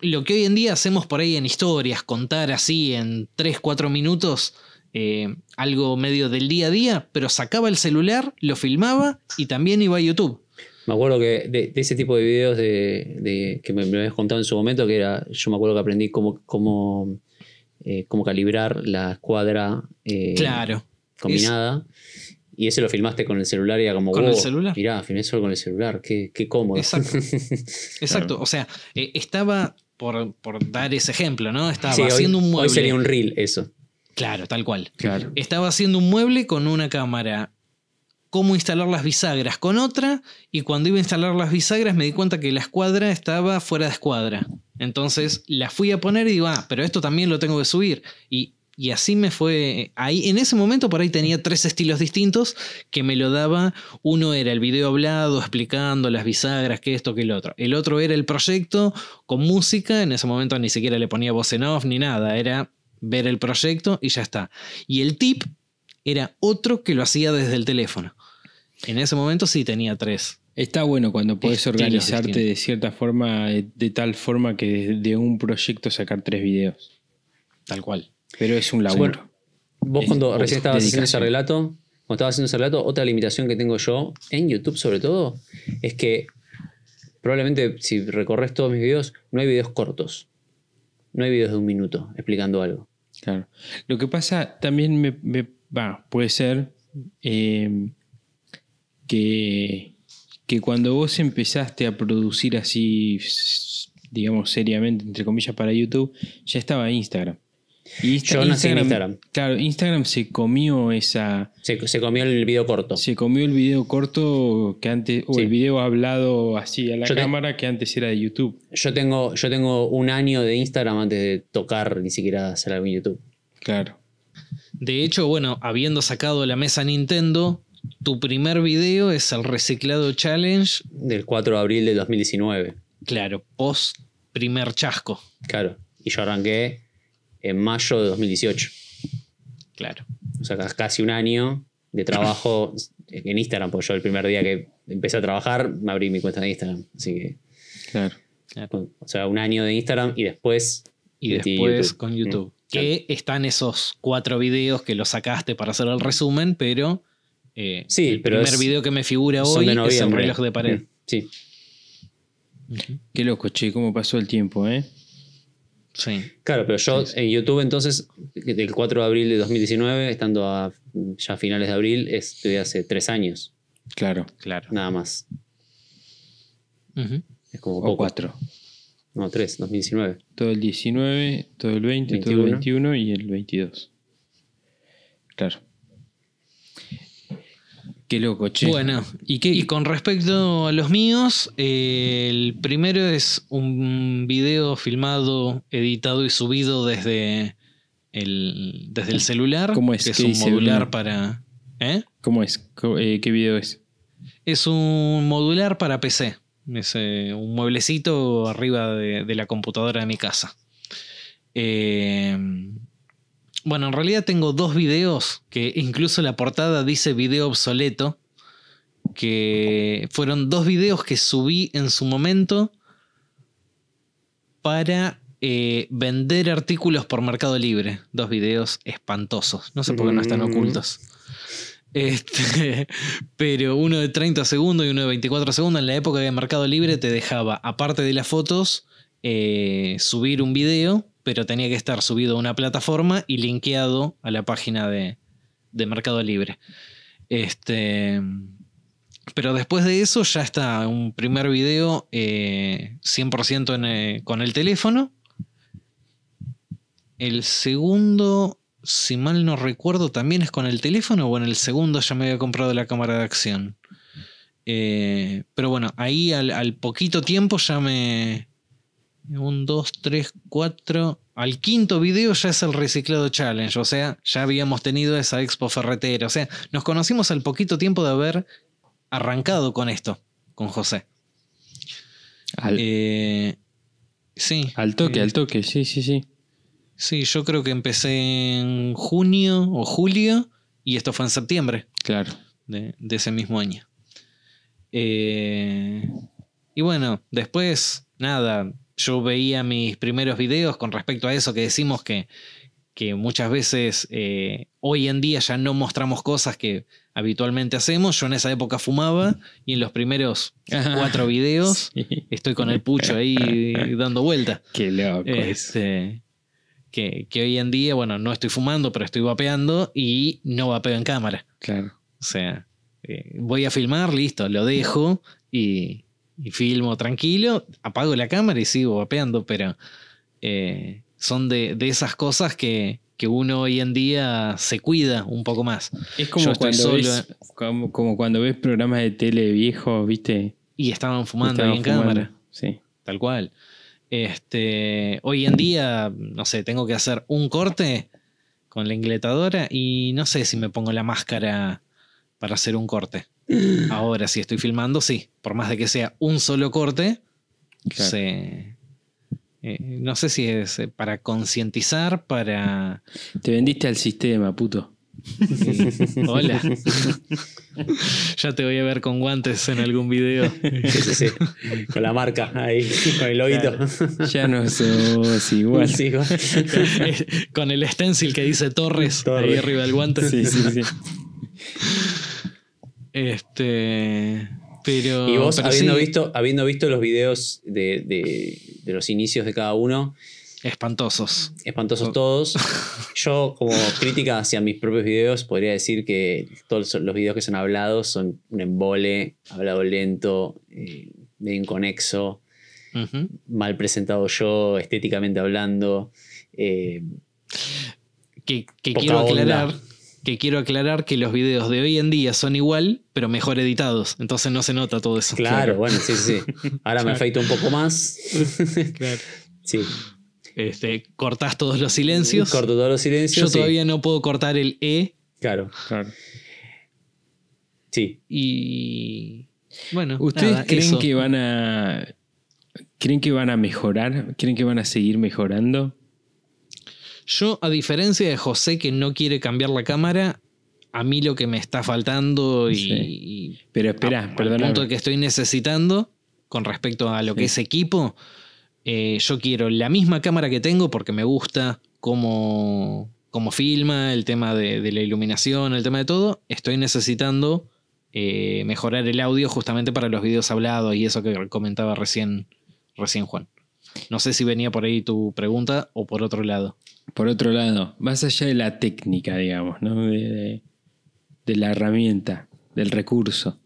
lo que hoy en día hacemos por ahí en historias, contar así en 3-4 minutos eh, algo medio del día a día, pero sacaba el celular, lo filmaba y también iba a YouTube. Me acuerdo que de, ese tipo de videos de, de- que me, me habías contado en su momento, que era, yo me acuerdo que aprendí cómo, cómo, eh, cómo calibrar la escuadra eh, Claro. combinada. Y ese lo filmaste con el celular y era como, ¿Con el "Wow, celular? Mirá, filmé solo con el celular, qué, qué cómodo. Exacto. *laughs* Exacto. O sea, eh, estaba, por, por dar ese ejemplo, ¿no? Estaba Sí, hoy- haciendo un hoy, mueble. sería un reel eso. Claro, tal cual. Claro. Estaba haciendo un mueble con una cámara. Cómo instalar las bisagras con otra. Y cuando iba a instalar las bisagras me di cuenta que la escuadra estaba fuera de escuadra. Entonces la fui a poner y digo, ah, pero esto también lo tengo que subir. Y, y así me fue. Ahí, en ese momento por ahí tenía tres estilos distintos que me lo daba. Uno era el video hablado, explicando las bisagras, que esto, que el otro. El otro era el proyecto con música. En ese momento ni siquiera le ponía voz en off ni nada. Era ver el proyecto y ya está. Y el tip era otro que lo hacía desde el teléfono. En ese momento sí tenía tres. Está bueno cuando Estilos organizarte de cierta forma, de, de tal forma que de, de un proyecto sacar tres videos. Tal cual. Pero es un laburo. Bueno, vos Es- cuando recién estabas haciendo ese relato, cuando estabas haciendo ese relato, otra limitación que tengo yo, en YouTube sobre todo, es que probablemente si recorres todos mis videos, no hay videos cortos. No hay videos de un minuto explicando algo. Claro. Lo que pasa también me, me- va, puede ser eh, que, que cuando vos empezaste a producir así, digamos, seriamente, entre comillas, para YouTube, ya estaba Instagram. Y Insta- Yo nací en Instagram. Claro, Instagram se comió esa. Se, se comió el video corto. Se comió el video corto que antes. O Sí. el video hablado así a la Yo te- cámara que antes era de YouTube. Yo tengo, yo tengo un año de Instagram antes de tocar ni siquiera hacer algo en YouTube. Claro. De hecho, bueno, habiendo sacado la mesa Nintendo, tu primer video es el reciclado challenge. Del 4 de abril del 2019. Claro, post primer chasco. Claro. Y yo arranqué en mayo de 2018. Claro. O sea, casi un año de trabajo *laughs* en Instagram, porque yo el primer día que empecé a trabajar me abrí mi cuenta de Instagram. Así que, Claro. claro. o sea, un año de Instagram y después y Y después YouTube. con YouTube. Mm, Que están esos cuatro videos que los sacaste para hacer el resumen, pero eh, Sí, el pero primer es- video que me figura hoy de es el noviembre. reloj de pared. Mm, Sí. Qué loco, che, cómo pasó el tiempo, ¿eh? Sí. Claro, pero yo Sí, sí. en YouTube entonces, del 4 de abril de 2019, estando a ya finales de abril, estoy hace tres años, Claro. Claro. nada más. Ujú. Es como O poco. cuatro. No, tres, 2019. Todo el 19, todo el 20, todo el 21. 21 y el 22. Claro. Qué loco, che. Bueno, ¿y qué? Y con respecto a los míos, eh, el primero es un video filmado, editado y subido desde el, desde el celular. ¿Cómo es? Que es ¿Qué un modular para. ¿Eh? ¿Cómo es? Eh, ¿Qué video es? Es un modular para PC. Es eh, un mueblecito arriba de, de la computadora de mi casa. Eh, bueno, en realidad tengo dos videos que incluso la portada dice video obsoleto. Que fueron dos videos que subí en su momento para eh, vender artículos por Mercado Libre. Dos videos espantosos. No sé por qué no están Mm. ocultos. Este, *laughs* pero uno de 30 segundos y uno de 24 segundos. En la época de Mercado Libre te dejaba, aparte de las fotos, eh, subir un video, pero tenía que estar subido a una plataforma y linkeado a la página de, de Mercado Libre. Este, pero después de eso ya está un primer video eh, 100% en, eh, con el teléfono. El segundo, si mal no recuerdo, también es con el teléfono o en el segundo ya me había comprado la cámara de acción. Eh, pero bueno, ahí al poquito tiempo ya me... Un, dos, tres, cuatro... Al quinto video ya es el reciclado challenge, o sea, ya habíamos tenido esa expo ferretera, o sea, nos conocimos al poquito tiempo de haber arrancado con esto, con José. Al, Eh, sí. al toque, eh, al toque, sí, sí, sí. Sí, yo creo que empecé en junio o julio y esto fue en septiembre Claro. de, de ese mismo año. Eh, y bueno, después, nada, yo veía mis primeros videos con respecto a eso que decimos que, que muchas veces eh, hoy en día ya no mostramos cosas que habitualmente hacemos. Yo en esa época fumaba y en los primeros *laughs* cuatro videos Sí. estoy con el pucho ahí *laughs* dando vuelta. Qué loco. Este, que, que hoy en día, bueno, no estoy fumando, pero estoy vapeando y no vapeo en cámara. Claro. O sea, eh, voy a filmar, listo, lo dejo y, y filmo tranquilo, apago la cámara y sigo vapeando, pero eh, son de, de esas cosas que, que uno hoy en día se cuida un poco más. Es como cuando, solo, ves, como, como cuando ves programas de tele viejos, ¿viste? Y estaban fumando Estaban ahí en fumando. cámara. Sí. Tal cual. Este, hoy en día, no sé, tengo que hacer un corte con la ingletadora y no sé si me pongo la máscara para hacer un corte. Ahora, si estoy filmando, sí. Por más de que sea un solo corte, Claro. se- eh, no sé si es eh, para concientizar, para... Te vendiste al sistema, puto. Hola. *laughs* ya te voy a ver con guantes en algún video. Sí, sí, sí. Con la marca ahí, con el loguito. Ya no sos igual. Sí, igual. *laughs* con el stencil que dice Torres ahí Torres. arriba del guante. Sí, sí, sí. Este. Pero. Y vos, pero habiendo, sí, visto, habiendo visto los videos de, de- de los inicios de cada uno, Espantosos. espantosos todos, *laughs* yo como crítica hacia mis propios videos podría decir que todos los videos que son hablados son un embole, hablado lento, eh, medio inconexo, mal presentado yo, estéticamente hablando. eh, Que, quiero onda. Que quiero aclarar que los videos de hoy en día son igual, pero mejor editados. Entonces no se nota todo eso. claro, bueno, sí, sí. sí. Ahora me afeito un poco más. Claro. Sí. Este, cortás todos los silencios. Corto todos los silencios. Yo sí. todavía no puedo cortar el E. Claro, Claro. sí. Y. Bueno. ¿Ustedes nada, creen eso. que van a. ¿Creen que van a mejorar? ¿Creen que van a seguir mejorando? Yo, a diferencia de José que no quiere cambiar la cámara, a mí lo que me está faltando y, Sí. y Pero espera, perdóname. punto que estoy necesitando con respecto a lo que es equipo, eh, yo quiero la misma cámara que tengo porque me gusta cómo, cómo filma, el tema de, de la iluminación, el tema de todo. Estoy necesitando eh, mejorar el audio justamente para los videos hablados y eso que comentaba recién, recién Juan. No sé si venía por ahí tu pregunta o por otro lado. Por otro lado, más allá de la técnica, digamos, ¿no? de, de- de la herramienta, del recurso,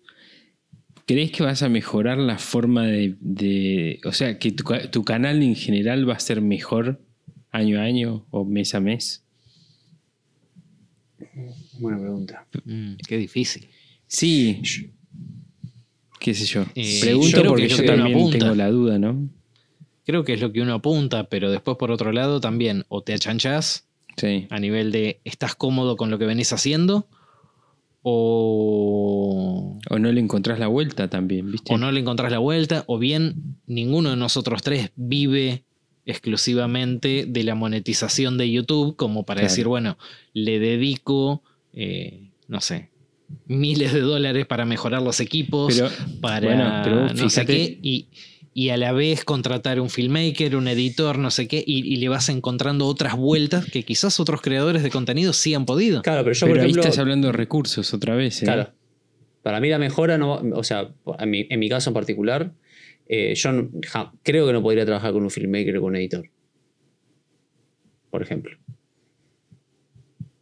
¿crees que vas a mejorar la forma de... de- o sea, que tu, tu canal en general va a ser mejor año a año o mes a mes? Buena pregunta. Mm, qué difícil. Sí. ¿Qué sé yo? Eh, Pregunto yo porque yo también tengo la duda, ¿no? Creo que es lo que uno apunta, pero después por otro lado también o te achanchás Sí. a nivel de estás cómodo con lo que venís haciendo o, O no le encontrás la vuelta también, ¿viste? o no le encontrás la vuelta o bien ninguno de nosotros tres vive exclusivamente de la monetización de YouTube como para Claro. decir, bueno, le dedico, eh, no sé, miles de dólares para mejorar los equipos, Pero, para bueno, pero no sé fíjate- qué, y, y a la vez contratar un filmmaker, un editor, no sé qué, y, y le vas encontrando otras vueltas que quizás otros creadores de contenido sí han podido. Claro, pero yo, pero por ahí ejemplo. estás hablando de recursos otra vez, ¿eh? Claro. Para mí la mejora no o sea, en mi, en mi caso en particular, eh, yo no- ja- creo que no podría trabajar con un filmmaker o con un editor. Por ejemplo.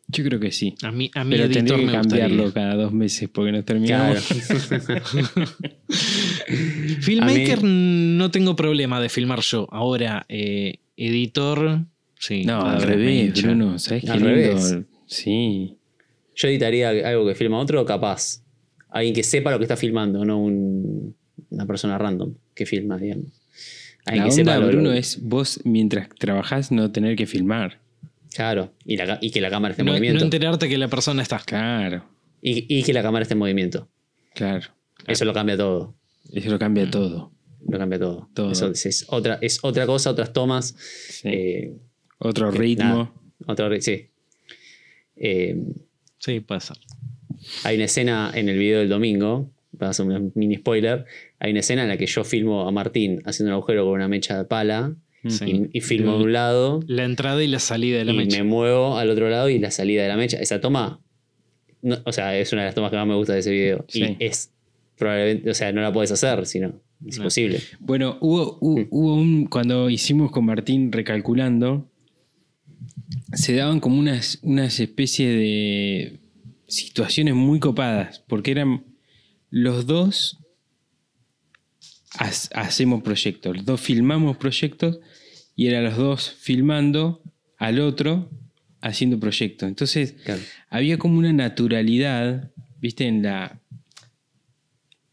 Yo creo que sí. A mí, a mí Pero tendría que cambiarlo gustaría. cada dos meses porque nos terminamos. *laughs* Filmmaker no tengo problema de filmar yo. Ahora, eh, editor, sí. No, al me revés. Bruno. ¿Sabes qué Al lindo? revés. Sí. Yo editaría algo que filma otro, capaz. Alguien que sepa lo que está filmando, no un- una persona random que filma, digamos. Alguien La que onda, lo- Bruno, lo- es vos mientras trabajás no tener que filmar. Claro, y, la ca- y que la cámara esté en No, no movimiento. enterarte que la persona está. Claro, y, y que la cámara esté en movimiento. claro. Eso lo cambia todo. Eso lo cambia todo. Lo cambia todo. Todo. Eso es, es otra, es otra cosa, otras tomas. Sí. eh, Otro ritmo. nada, otro ri- sí. Eh, Sí, puede ser. hay una escena en el video del domingo, para hacer un mini spoiler, hay una escena en la que yo filmo a Martín haciendo un agujero con una mecha de pala Sí. y, y filmo de un lado La entrada y la salida de la y mecha. me muevo al otro lado y la salida de la mecha. Esa toma, no- o sea, es una de las tomas que más me gusta de ese video. Sí. Y es probablemente, o sea, no la puedes hacer, sino es No. imposible. Bueno, hubo, hubo, Mm. hubo un. Cuando hicimos con Martín recalculando, se daban como unas, unas especies de situaciones muy copadas, porque eran los dos ha- hacemos proyectos, los dos filmamos proyectos y eran los dos filmando al otro haciendo proyectos. Entonces Claro. había como una naturalidad, viste, en la,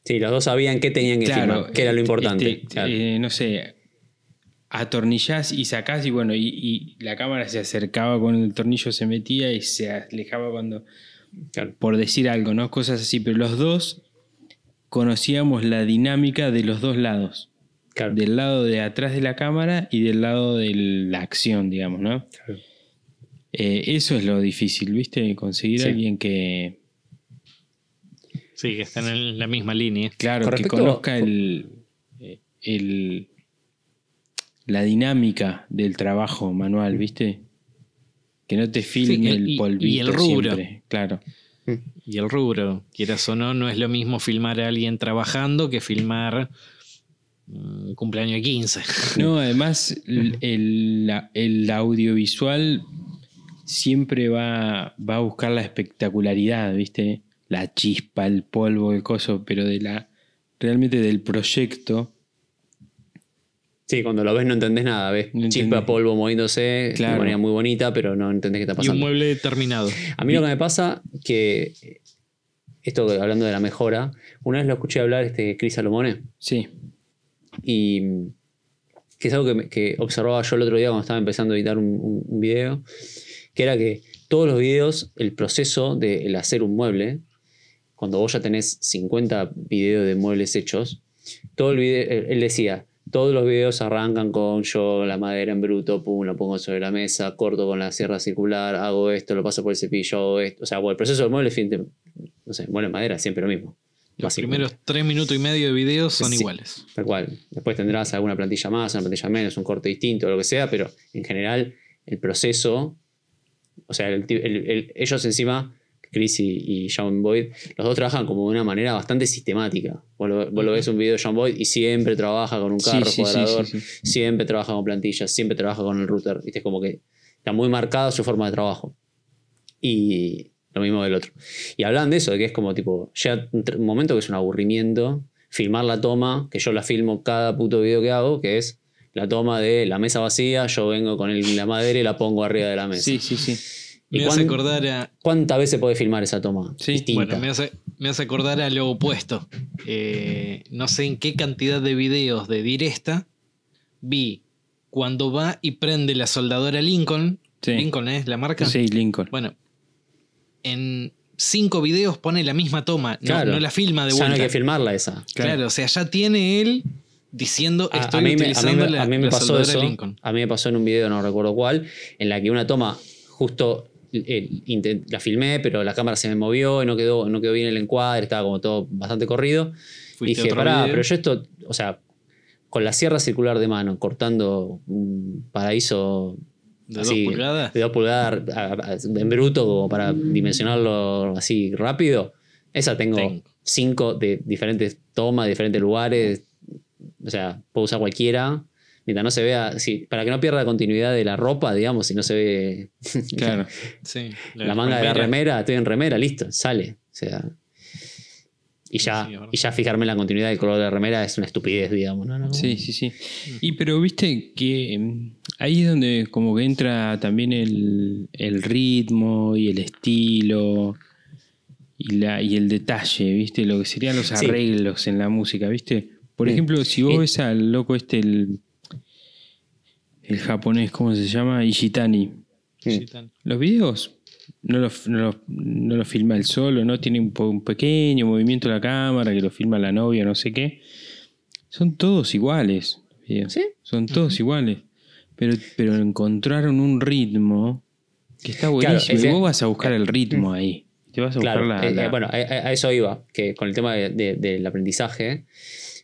Sí, los dos sabían qué tenían que filmar, qué era lo este, importante. este, Claro. eh, no sé, atornillás y sacás y bueno, y, y la cámara se acercaba cuando el tornillo se metía y se alejaba cuando, Claro. por decir algo, ¿no? Cosas así, pero los dos conocíamos la dinámica de los dos lados, Claro. del lado de atrás de la cámara y del lado de la acción, digamos, ¿no? Claro. Eh, eso es lo difícil, ¿viste? Conseguir Sí. a alguien que, Sí, que están en la misma línea. Claro, Con que conozca el, el- la dinámica del trabajo manual, ¿viste? Que no te filme el- polvito y el rubro. siempre, Claro. Y el rubro, quieras o no, no es lo mismo filmar a alguien trabajando que filmar cumpleaños de 15. No, además el, el- audiovisual siempre va, va a buscar la espectacularidad, ¿viste? La chispa, el polvo, el coso, pero de la realmente del proyecto. Sí, cuando lo ves no entendés nada, ves No chispa, entendés. polvo moviéndose Claro. de manera muy bonita, pero no entendés qué está Y un pasando. mueble terminado. A mí lo que me pasa que esto hablando de la mejora, una vez lo escuché hablar este Chris Salomone Sí, y que es algo que, que observaba yo el otro día cuando estaba empezando a editar un, un- video, que era que todos los videos, el proceso de el hacer un mueble, cuando vos ya tenés 50 videos de muebles hechos, todo el video, él decía, todos los videos arrancan con yo la madera en bruto, pum, lo pongo sobre la mesa, corto con la sierra circular, hago esto, lo paso por el cepillo, esto. O sea, el proceso del mueble, no sé, mueble madera, siempre lo mismo. Los primeros tres minutos y medio de video son Sí. iguales. Tal cual. Después tendrás alguna plantilla más, una plantilla menos, un corte distinto, lo que sea, pero en general el proceso, o sea, el el- el- ellos encima, Chris y, y John Boyd, los dos trabajan como de una manera bastante sistemática. Vos lo, vos lo ves un video de John Boyd y siempre trabaja con un carro sí, cuadrador, sí. siempre trabaja con plantillas, siempre trabaja con el router. ¿viste? Es como que está muy marcada su forma de trabajo. Y lo mismo del otro. Y hablan de eso, de que es como tipo, llega un momento que es un aburrimiento, filmar la toma, que yo la filmo cada puto video que hago, que es la toma de la mesa vacía, yo vengo con el- la madera y la pongo arriba de la mesa. Sí, sí, sí. ¿Y Me hace acordar a. ¿Cuántas veces podés filmar esa toma? Sí, distinta? Bueno, me hace, me hace acordar a lo opuesto. Eh, no sé en qué cantidad de videos de Diresta vi cuando va y prende la soldadora Lincoln. Sí. Lincoln es la marca. Sí, Lincoln. Bueno, en cinco videos pone la misma toma, no, Claro. no la filma de ya no vuelta. hay que filmarla esa. claro. o sea, ya tiene él diciendo A- estoy a, mí me, a, mí utilizando me- la, a mí me la pasó eso. Lincoln. A mí me pasó en un video, no recuerdo cuál, en la que una toma justo eh, la filmé, pero la cámara se me movió y no quedó, no quedó bien el encuadre, estaba como todo bastante corrido. Fuiste a Dije, pará, video. pero yo esto, o sea, con la sierra circular de mano, cortando un paraíso ¿De así, dos pulgadas? de dos pulgadas a- a- en bruto, como para dimensionarlo así rápido, esa tengo Tengo. cinco de diferentes tomas, diferentes lugares. O sea, puedo usar cualquiera. Mientras no se vea, sí, para que no pierda la continuidad de la ropa, digamos, si no se ve *laughs* Claro. Sí, la manga de la remera, estoy en remera, listo, sale. O sea. Y ya, Sí, y ya fijarme en la continuidad del color de la remera es una estupidez, digamos. ¿no? No. Sí, sí, sí. Y pero viste que mm, ahí es donde como que entra también el, el ritmo y el estilo y, la, y el detalle, viste, lo que serían los Sí. arreglos en la música, viste. Por ejemplo, si vos Eh. ves al loco este, el, el japonés, ¿cómo se llama? Ishitani. Mm. Los videos no los no los- no los filma él solo, ¿no? Tiene un, pequeño movimiento de la cámara que lo filma la novia, no sé qué. Son todos iguales. ¿Sí? Son todos iguales. Pero, pero encontraron un ritmo que está buenísimo. ese- y vos vas a buscar el ritmo ahí. Te vas a buscar Claro, la, eh, la- eh, bueno, a, a- eso iba, que con el tema de- de- del aprendizaje,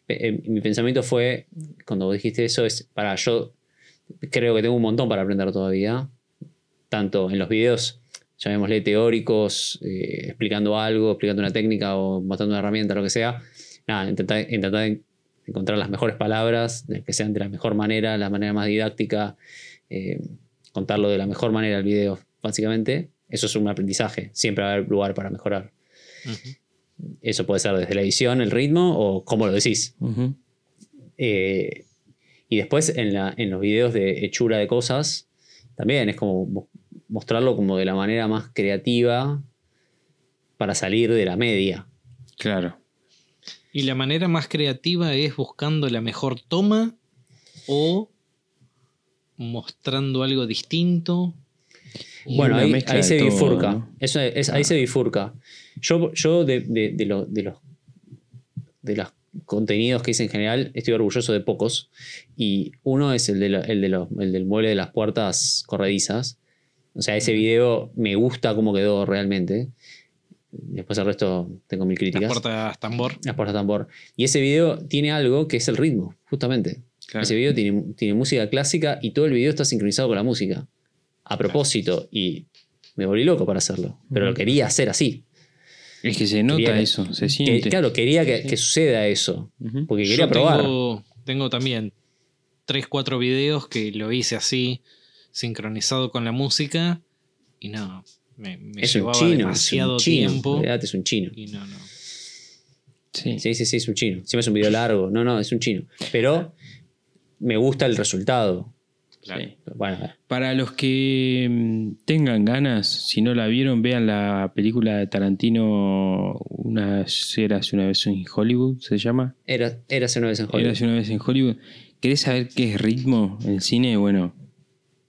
eh, eh, mi pensamiento fue, cuando vos dijiste eso, es, para, yo creo que tengo un montón para aprender todavía, tanto en los videos, llamémosle teóricos, eh, explicando algo, explicando una técnica o mostrando una herramienta, lo que sea, nada, intentar, intentar en- encontrar las mejores palabras, que sean de la mejor manera, la manera más didáctica, eh, contarlo de la mejor manera el video, básicamente. Eso es un aprendizaje, siempre va a haber lugar para mejorar. Eso puede ser desde la edición, el ritmo o cómo lo decís. Eh, y después en, la- en los videos de hechura de cosas, también es como mo- mostrarlo como de la manera más creativa para salir de la media. Claro. Y la manera más creativa es buscando la mejor toma o mostrando algo distinto. Bueno, ahí, se todo, bifurca. ¿no? Eso es- ahí se bifurca. Yo, yo de, de- de lo- de los, de los contenidos que hice en general, estoy orgulloso de pocos. Y uno es el, de lo- el, de los- el del mueble de las puertas corredizas. O sea, ese video me gusta cómo quedó realmente. Después el resto tengo mil Las críticas. puertas tambor. Las puertas tambor. Y ese video tiene algo que es el ritmo, justamente. Claro. Ese video tiene, tiene música clásica y todo el video está sincronizado con la música. A propósito. Y me volví loco para hacerlo. Pero lo quería hacer así. Es que se nota que- eso, se Que- siente. claro, quería que, que suceda eso. Porque quería Yo probar. Tengo, tengo también 3, 4 videos que lo hice así, sincronizado con la música. Y no, me, me Es un chino. demasiado es un chino. tiempo. Es un chino. Y no, no. Sí. Sí, sí, sí, es un chino. Siempre es un video largo. No, no, es un chino. Pero me gusta el resultado. Claro. Sí. Bueno, Para los que mm, tengan ganas, si no la vieron, vean la película de Tarantino, una eras una vez en Hollywood, se llama. era, érase una vez en Hollywood. Eras una vez en Hollywood. ¿Querés saber qué es ritmo en el cine? Bueno,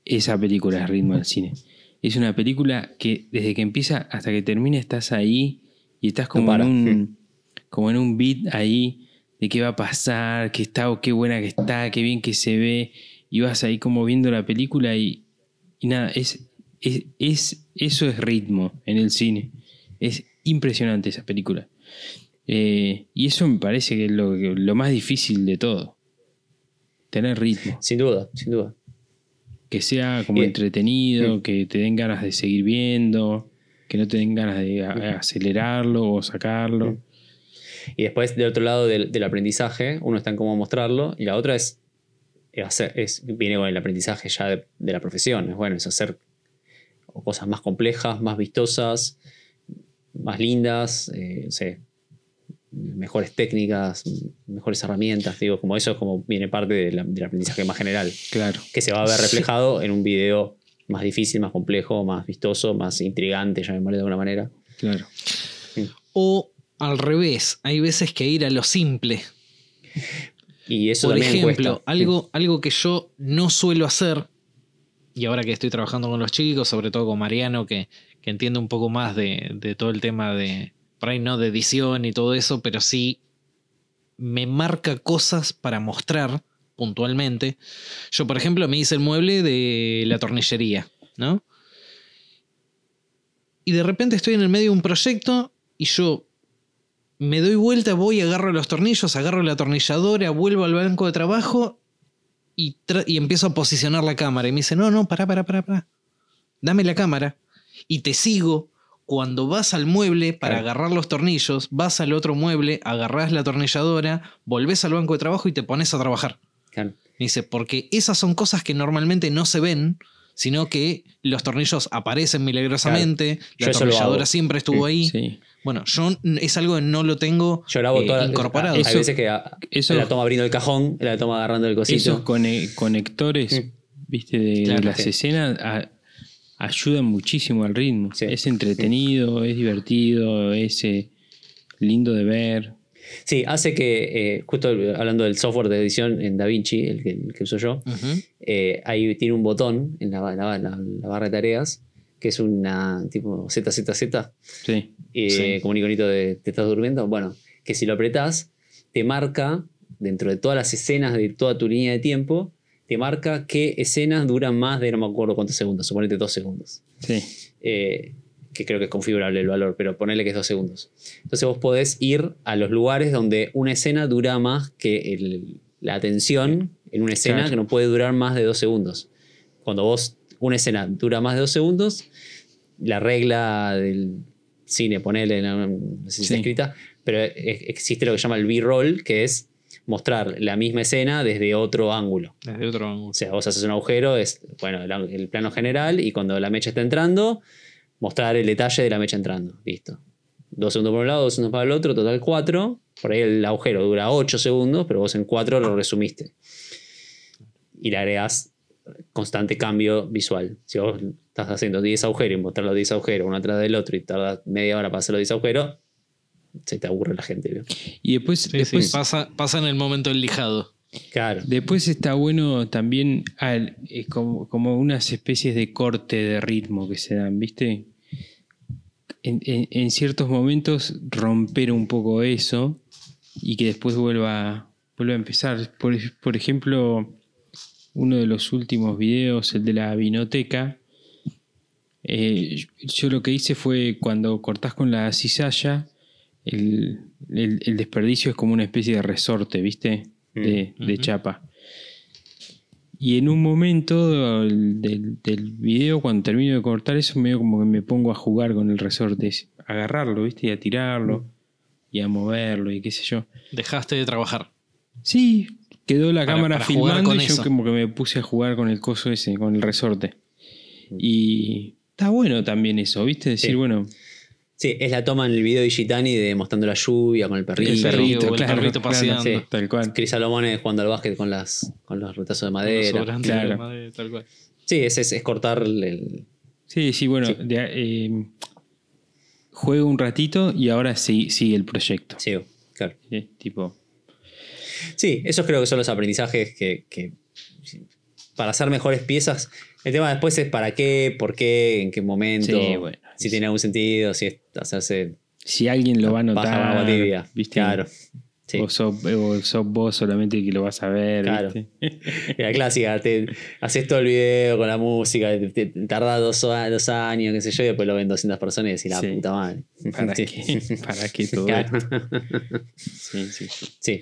esa película es ritmo del cine. Es una película que desde que empieza hasta que termina estás ahí y estás como, en, un, como en un beat ahí de qué va a pasar, qué está o qué buena que está, qué bien que se ve. Y vas ahí como viendo la película y, y nada, es, es, es- eso es ritmo en el cine. Es impresionante esa película. Eh, y eso me parece que es lo, lo más difícil de todo. Tener ritmo. Sin duda, sin duda. Que sea como Y- entretenido, Mm. que te den ganas de seguir viendo, que no te den ganas de acelerarlo o sacarlo. Y después, del otro lado del, del aprendizaje, uno está en cómo mostrarlo, y la otra es, es viene con el aprendizaje ya de, de la profesión. Es bueno, es hacer cosas más complejas, más vistosas, más lindas, eh, no sé, mejores técnicas, mejores herramientas. Digo, como eso es como viene parte de la- del aprendizaje más general, Claro. que se va a ver reflejado en un video más difícil, más complejo, más vistoso, más intrigante, llamémosle de alguna manera. Claro. O al revés, hay veces que ir a lo simple. Y eso Por también ejemplo, cuesta. algo, algo que yo no suelo hacer, y ahora que estoy trabajando con los chicos, sobre todo con Mariano, que, que entiende un poco más de, de todo el tema de, por ahí no de edición y todo eso, pero sí me marca cosas para mostrar puntualmente. Yo, por ejemplo, me hice el mueble de la tornillería, ¿no? Y de repente estoy en el medio de un proyecto y yo me doy vuelta, voy, agarro los tornillos, agarro la atornilladora, vuelvo al banco de trabajo y, y empiezo a posicionar la cámara. Y me dice, no, no, pará, pará, pará, pará. Dame la cámara y te sigo. Cuando vas al mueble para Claro. agarrar los tornillos, vas al otro mueble, agarrás la atornilladora, volvés al banco de trabajo y te pones a trabajar. Claro. Me dice, porque esas son cosas que normalmente no se ven, sino que los tornillos aparecen milagrosamente, la atornilladora siempre estuvo ahí. Sí. Bueno, yo es algo que no lo tengo Yo lo hago eh, toda incorporado. Hay Eso- veces que a- eso- la toma abriendo el cajón, la toma agarrando el cosito. Esos cone- conectores, Mm. viste, de, las sí. escenas a- ayudan muchísimo al ritmo. Sí. Es entretenido, es divertido, es eh, lindo de ver. Sí, hace que, eh, justo hablando del software de edición en DaVinci, el que, el que uso yo, Ujú. eh, ahí tiene un botón en la, la- la- la barra de tareas, que es una tipo ZZZ, Sí. eh, Sí. como un iconito de te estás durmiendo. Bueno, que si lo apretás, te marca, dentro de todas las escenas de toda tu línea de tiempo, te marca qué escenas duran más de no me acuerdo cuántos segundos, suponete dos segundos. Sí. eh, que creo que es configurable el valor, pero ponele que es dos segundos. Entonces vos podés ir a los lugares donde una escena dura más que el- la atención en una escena Claro. que no puede durar más de dos segundos. Cuando vos, una escena dura más de dos segundos, la regla del cine, ponele, no, sé si está escrita, pero existe lo que se llama el B-roll, que es mostrar la misma escena desde otro ángulo. Desde otro ángulo. O sea, vos haces un agujero, es bueno, el, el plano general, y cuando la mecha está entrando, mostrar el detalle de la mecha entrando. Listo. Dos segundos por un lado, dos segundos para el otro, total cuatro. Por ahí el agujero dura ocho segundos, pero vos en cuatro lo resumiste. Y le agregás constante cambio visual. Si vos estás haciendo 10 agujeros y mostrar los 10 agujeros uno atrás del otro y tardas media hora para hacer los 10 agujeros, se te aburre la gente. ¿vio? Y después, Sí, sí, después, pasa, pasa en el momento del lijado. Claro. después está bueno también al- como, como unas especies de corte de ritmo que se dan, ¿viste? En, en- en ciertos momentos romper un poco eso y que después vuelva, vuelva a empezar. Por, por ejemplo, uno de los últimos videos, el de la vinoteca, eh, yo- yo lo que hice fue cuando cortás con la cizalla, el, el- el desperdicio es como una especie de resorte, ¿viste? De, Mm, de chapa. Y en un momento del, del- del video, cuando termino de cortar eso, medio como que me pongo a jugar con el resorte, es agarrarlo, ¿viste? Y a tirarlo, y a moverlo, y qué sé yo. Dejaste de trabajar. Sí, quedó la Para- cámara para filmando y yo eso. como que me puse a jugar con el coso ese, con el resorte. Y está bueno también eso, ¿viste? Decir, Sí. bueno, Sí, es la toma en el video de Gitani de mostrando la lluvia con el perrito. El perrito, el perrito claro, paseando. Sí. tal cual. Cris Salomón jugando al básquet con, las, con los retazos de madera. De claro. madera, tal cual. Sí, es, es, es cortar el. Sí, sí, bueno, Sí. de- eh, juego un ratito y ahora sí, sigue el proyecto. Sí, claro. ¿sí? Tipo, Sí, esos creo que son los aprendizajes que, que para hacer mejores piezas. El tema después es para qué, por qué, en qué momento, Sí, bueno. Si tiene algún sentido, si es hacerse si alguien lo va a notar, tibia. ¿viste? Claro. Sí. O, sos, o sos vos solamente que lo vas a ver. Claro. ¿viste? *laughs* La clásica, te haces todo el video con la música, te, te tarda dos, dos años, qué sé yo, y después lo ven 200 personas y decís, la Sí. puta madre. ¿Para *laughs* Sí. qué? ¿Para qué todo Claro. esto? *laughs* Sí, sí. Sí.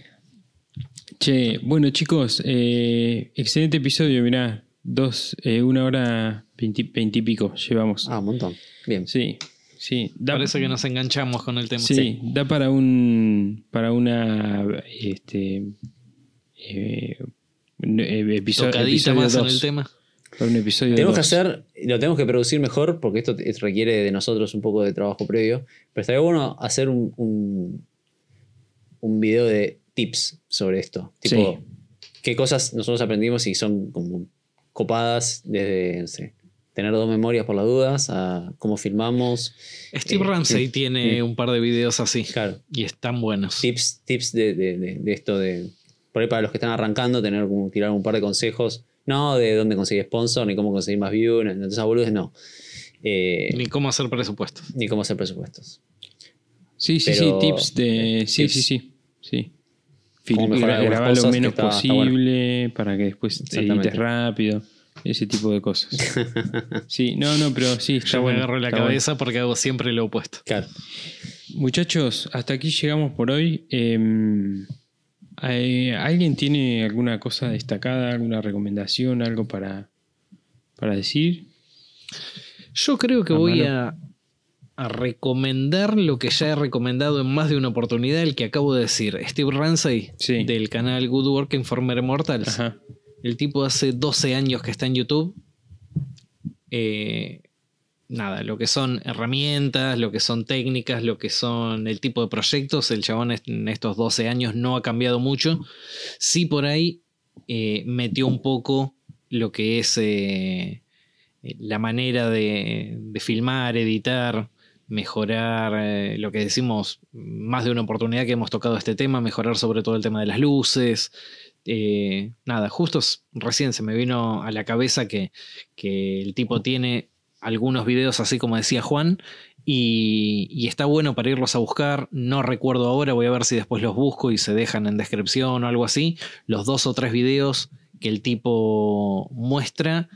Che, bueno chicos, eh, excelente episodio, mirá. Dos, eh, una hora veinti, veinte y pico llevamos. Ah, un montón. Bien. Sí, sí. Da, Parece que nos enganchamos con el tema. sí, da para un para una este eh, eh, episodio, Tocadita episodio más en dos. el tema. Para un episodio Tenemos que hacer, lo tenemos que producir mejor porque esto requiere de nosotros un poco de trabajo previo. Pero estaría bueno hacer un, un, un video de tips sobre esto. Tipo, qué cosas nosotros aprendimos y son como copadas desde, no sé, tener dos memorias por las dudas, a cómo filmamos. Steve Eh, Ramsey sí. tiene un par de videos así. Claro, Y están buenos. tips, tips de, de- de- de esto de. Por ahí para los que están arrancando, tener como tirar un par de consejos. No de dónde conseguir sponsor, ni cómo conseguir más views, ni entonces boludes, no. Eh, Ni cómo hacer presupuesto. ni cómo hacer presupuestos. Sí, sí, Pero- sí, tips de. Sí, tips. sí, sí. sí. Film- grabar lo menos está- está bueno. posible para que después Exactamente. edites rápido. Ese tipo de cosas. *laughs* Sí, no, no, pero sí, está Yo bueno. me agarro la bueno. cabeza porque hago siempre lo opuesto. Claro. Muchachos, hasta aquí llegamos por hoy. Eh, ¿Alguien tiene alguna cosa destacada, alguna recomendación, algo para, para decir? Yo creo que A voy mano. a, a recomendar lo que ya he recomendado en más de una oportunidad, el que acabo de decir. Steve Ramsey, Sí. del canal Good Working for Mere Mortals. Ajá. El tipo hace 12 años que está en YouTube. Eh, nada, lo que son herramientas, lo que son técnicas, lo que son el tipo de proyectos, el chabón en estos 12 años no ha cambiado mucho. Sí por ahí eh, metió un poco lo que es eh, la manera de, de filmar, editar, mejorar eh, lo que decimos más de una oportunidad que hemos tocado este tema, mejorar sobre todo el tema de las luces. Eh, nada, justo recién se me vino a la cabeza que, que el tipo tiene algunos videos así como decía Juan y, y está bueno para irlos a buscar. No recuerdo ahora, voy a ver si después los busco y se dejan en descripción o algo así. Los dos o tres videos que el tipo muestra,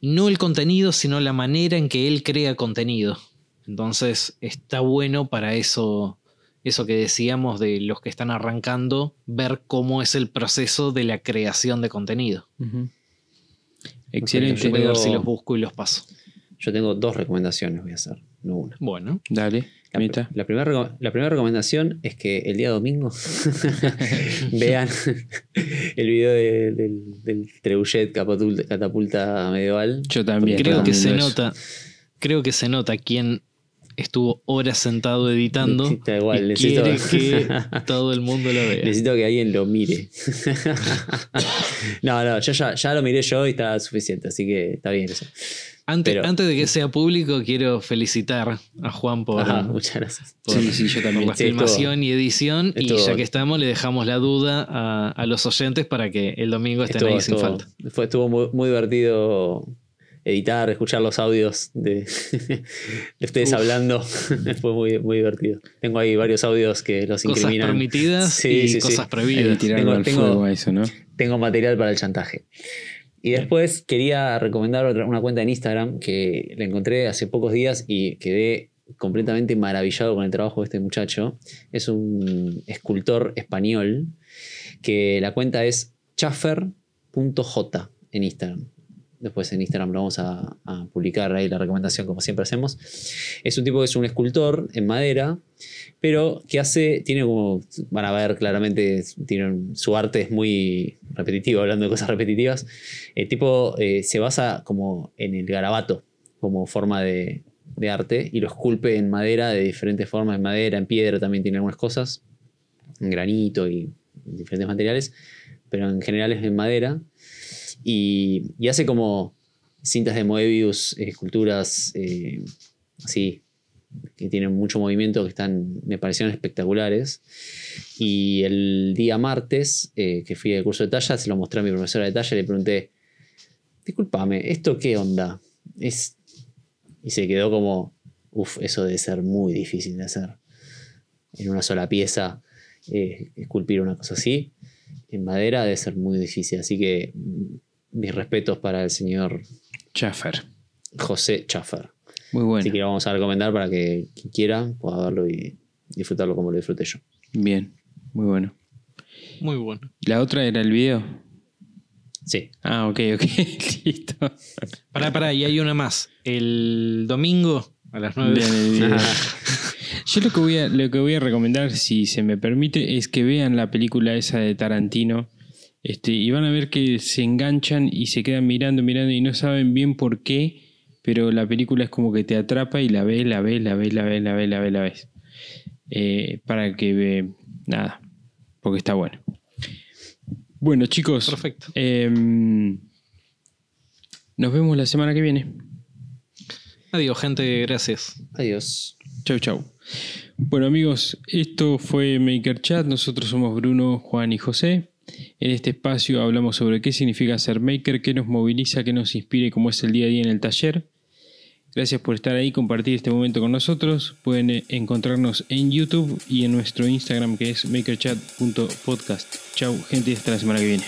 no el contenido, sino la manera en que él crea contenido. Entonces está bueno para eso, eso que decíamos de los que están arrancando, ver cómo es el proceso de la creación de contenido. Yo Excelente. Voy a ver si los busco y los paso. Yo tengo dos recomendaciones, voy a hacer, no una. Bueno, Dale, La, primera, la primera recomendación es que el día domingo *laughs* *laughs* vean el video de- del, del Trebuchet catapulta, catapulta medieval. Yo también. creo que se eso. nota, creo que se nota quién estuvo horas sentado editando Da igual, y necesito- quiere *laughs* que todo el mundo lo vea. Necesito que alguien lo mire. *laughs* no, no, yo ya, ya lo miré yo y está suficiente, así que está bien eso. Antes, pero- antes de que sea público, quiero felicitar a Juan por, Ajá, muchas gracias. por- Sí, sí, yo por también. la Sí, filmación y edición. Y ya que estamos, le dejamos la duda a, a los oyentes para que el domingo estén Estuvo, ahí sin estuvo- falta. fue- estuvo muy, muy divertido editar, escuchar los audios de, *laughs* de ustedes Uf. hablando. *laughs* fue muy, muy divertido. Tengo ahí varios audios que los Cosas incriminan. permitidas Sí, y sí, sí. cosas que prohibidas. Tengo- al tengo- fuego a eso, ¿no? tengo material para el chantaje. Y después quería recomendar otra- una cuenta en Instagram que la encontré hace pocos días y quedé completamente maravillado con el trabajo de este muchacho. Es un escultor español que la cuenta es chaffer.j en Instagram. Después en Instagram lo vamos a, a publicar ahí la recomendación como siempre hacemos. Es un tipo que es un escultor en madera pero que hace, tiene como, van a ver claramente, tiene su arte es muy repetitivo, hablando de cosas repetitivas. El tipo eh, se basa como en el garabato como forma de, de arte y lo esculpe en madera de diferentes formas, en madera, en piedra también tiene algunas cosas, en granito y diferentes materiales, pero en general es en madera. Y, hace como cintas de Moebius, esculturas eh, así, que tienen mucho movimiento, que están, me parecieron espectaculares. Y el día martes, eh, que fui al curso de talla, se lo mostré a mi profesora de talla y le pregunté, discúlpame, ¿esto qué onda? Es... Y se quedó como, uff, eso debe ser muy difícil de hacer en una sola pieza. eh, esculpir una cosa así en madera debe ser muy difícil. Así que mis respetos para el señor Schaffer. José Schaffer. Muy bueno. Así que lo vamos a recomendar para que quien quiera pueda verlo y disfrutarlo como lo disfruté yo. Bien, muy bueno. Muy bueno. ¿La otra era el video? Sí. Ah, ok, ok. *laughs* Listo. Pará, pará, y hay una más. El domingo a las 9 Vean el video. Yo lo que, voy a, lo que voy a recomendar, si se me permite, es que vean la película esa de Tarantino. Este, y van a ver que se enganchan y se quedan mirando, mirando y no saben bien por qué, pero la película es como que te atrapa y la ves, la ves, la ves, la ves, la ves, la ves, la ves. Eh, para que ve. Nada, porque está bueno. Bueno, chicos. Perfecto. em, nos vemos la semana que viene. Adiós, gente, gracias. Adiós. Chau, chau. Bueno amigos, esto fue Maker Chat. Nosotros somos Bruno, Juan y José. En este espacio hablamos sobre qué significa ser maker, qué nos moviliza, qué nos inspira y cómo es el día a día en el taller. Gracias por estar ahí, compartir este momento con nosotros. Pueden eh, encontrarnos en YouTube y en nuestro Instagram que es makerchat.podcast. Chau gente, hasta la semana que viene.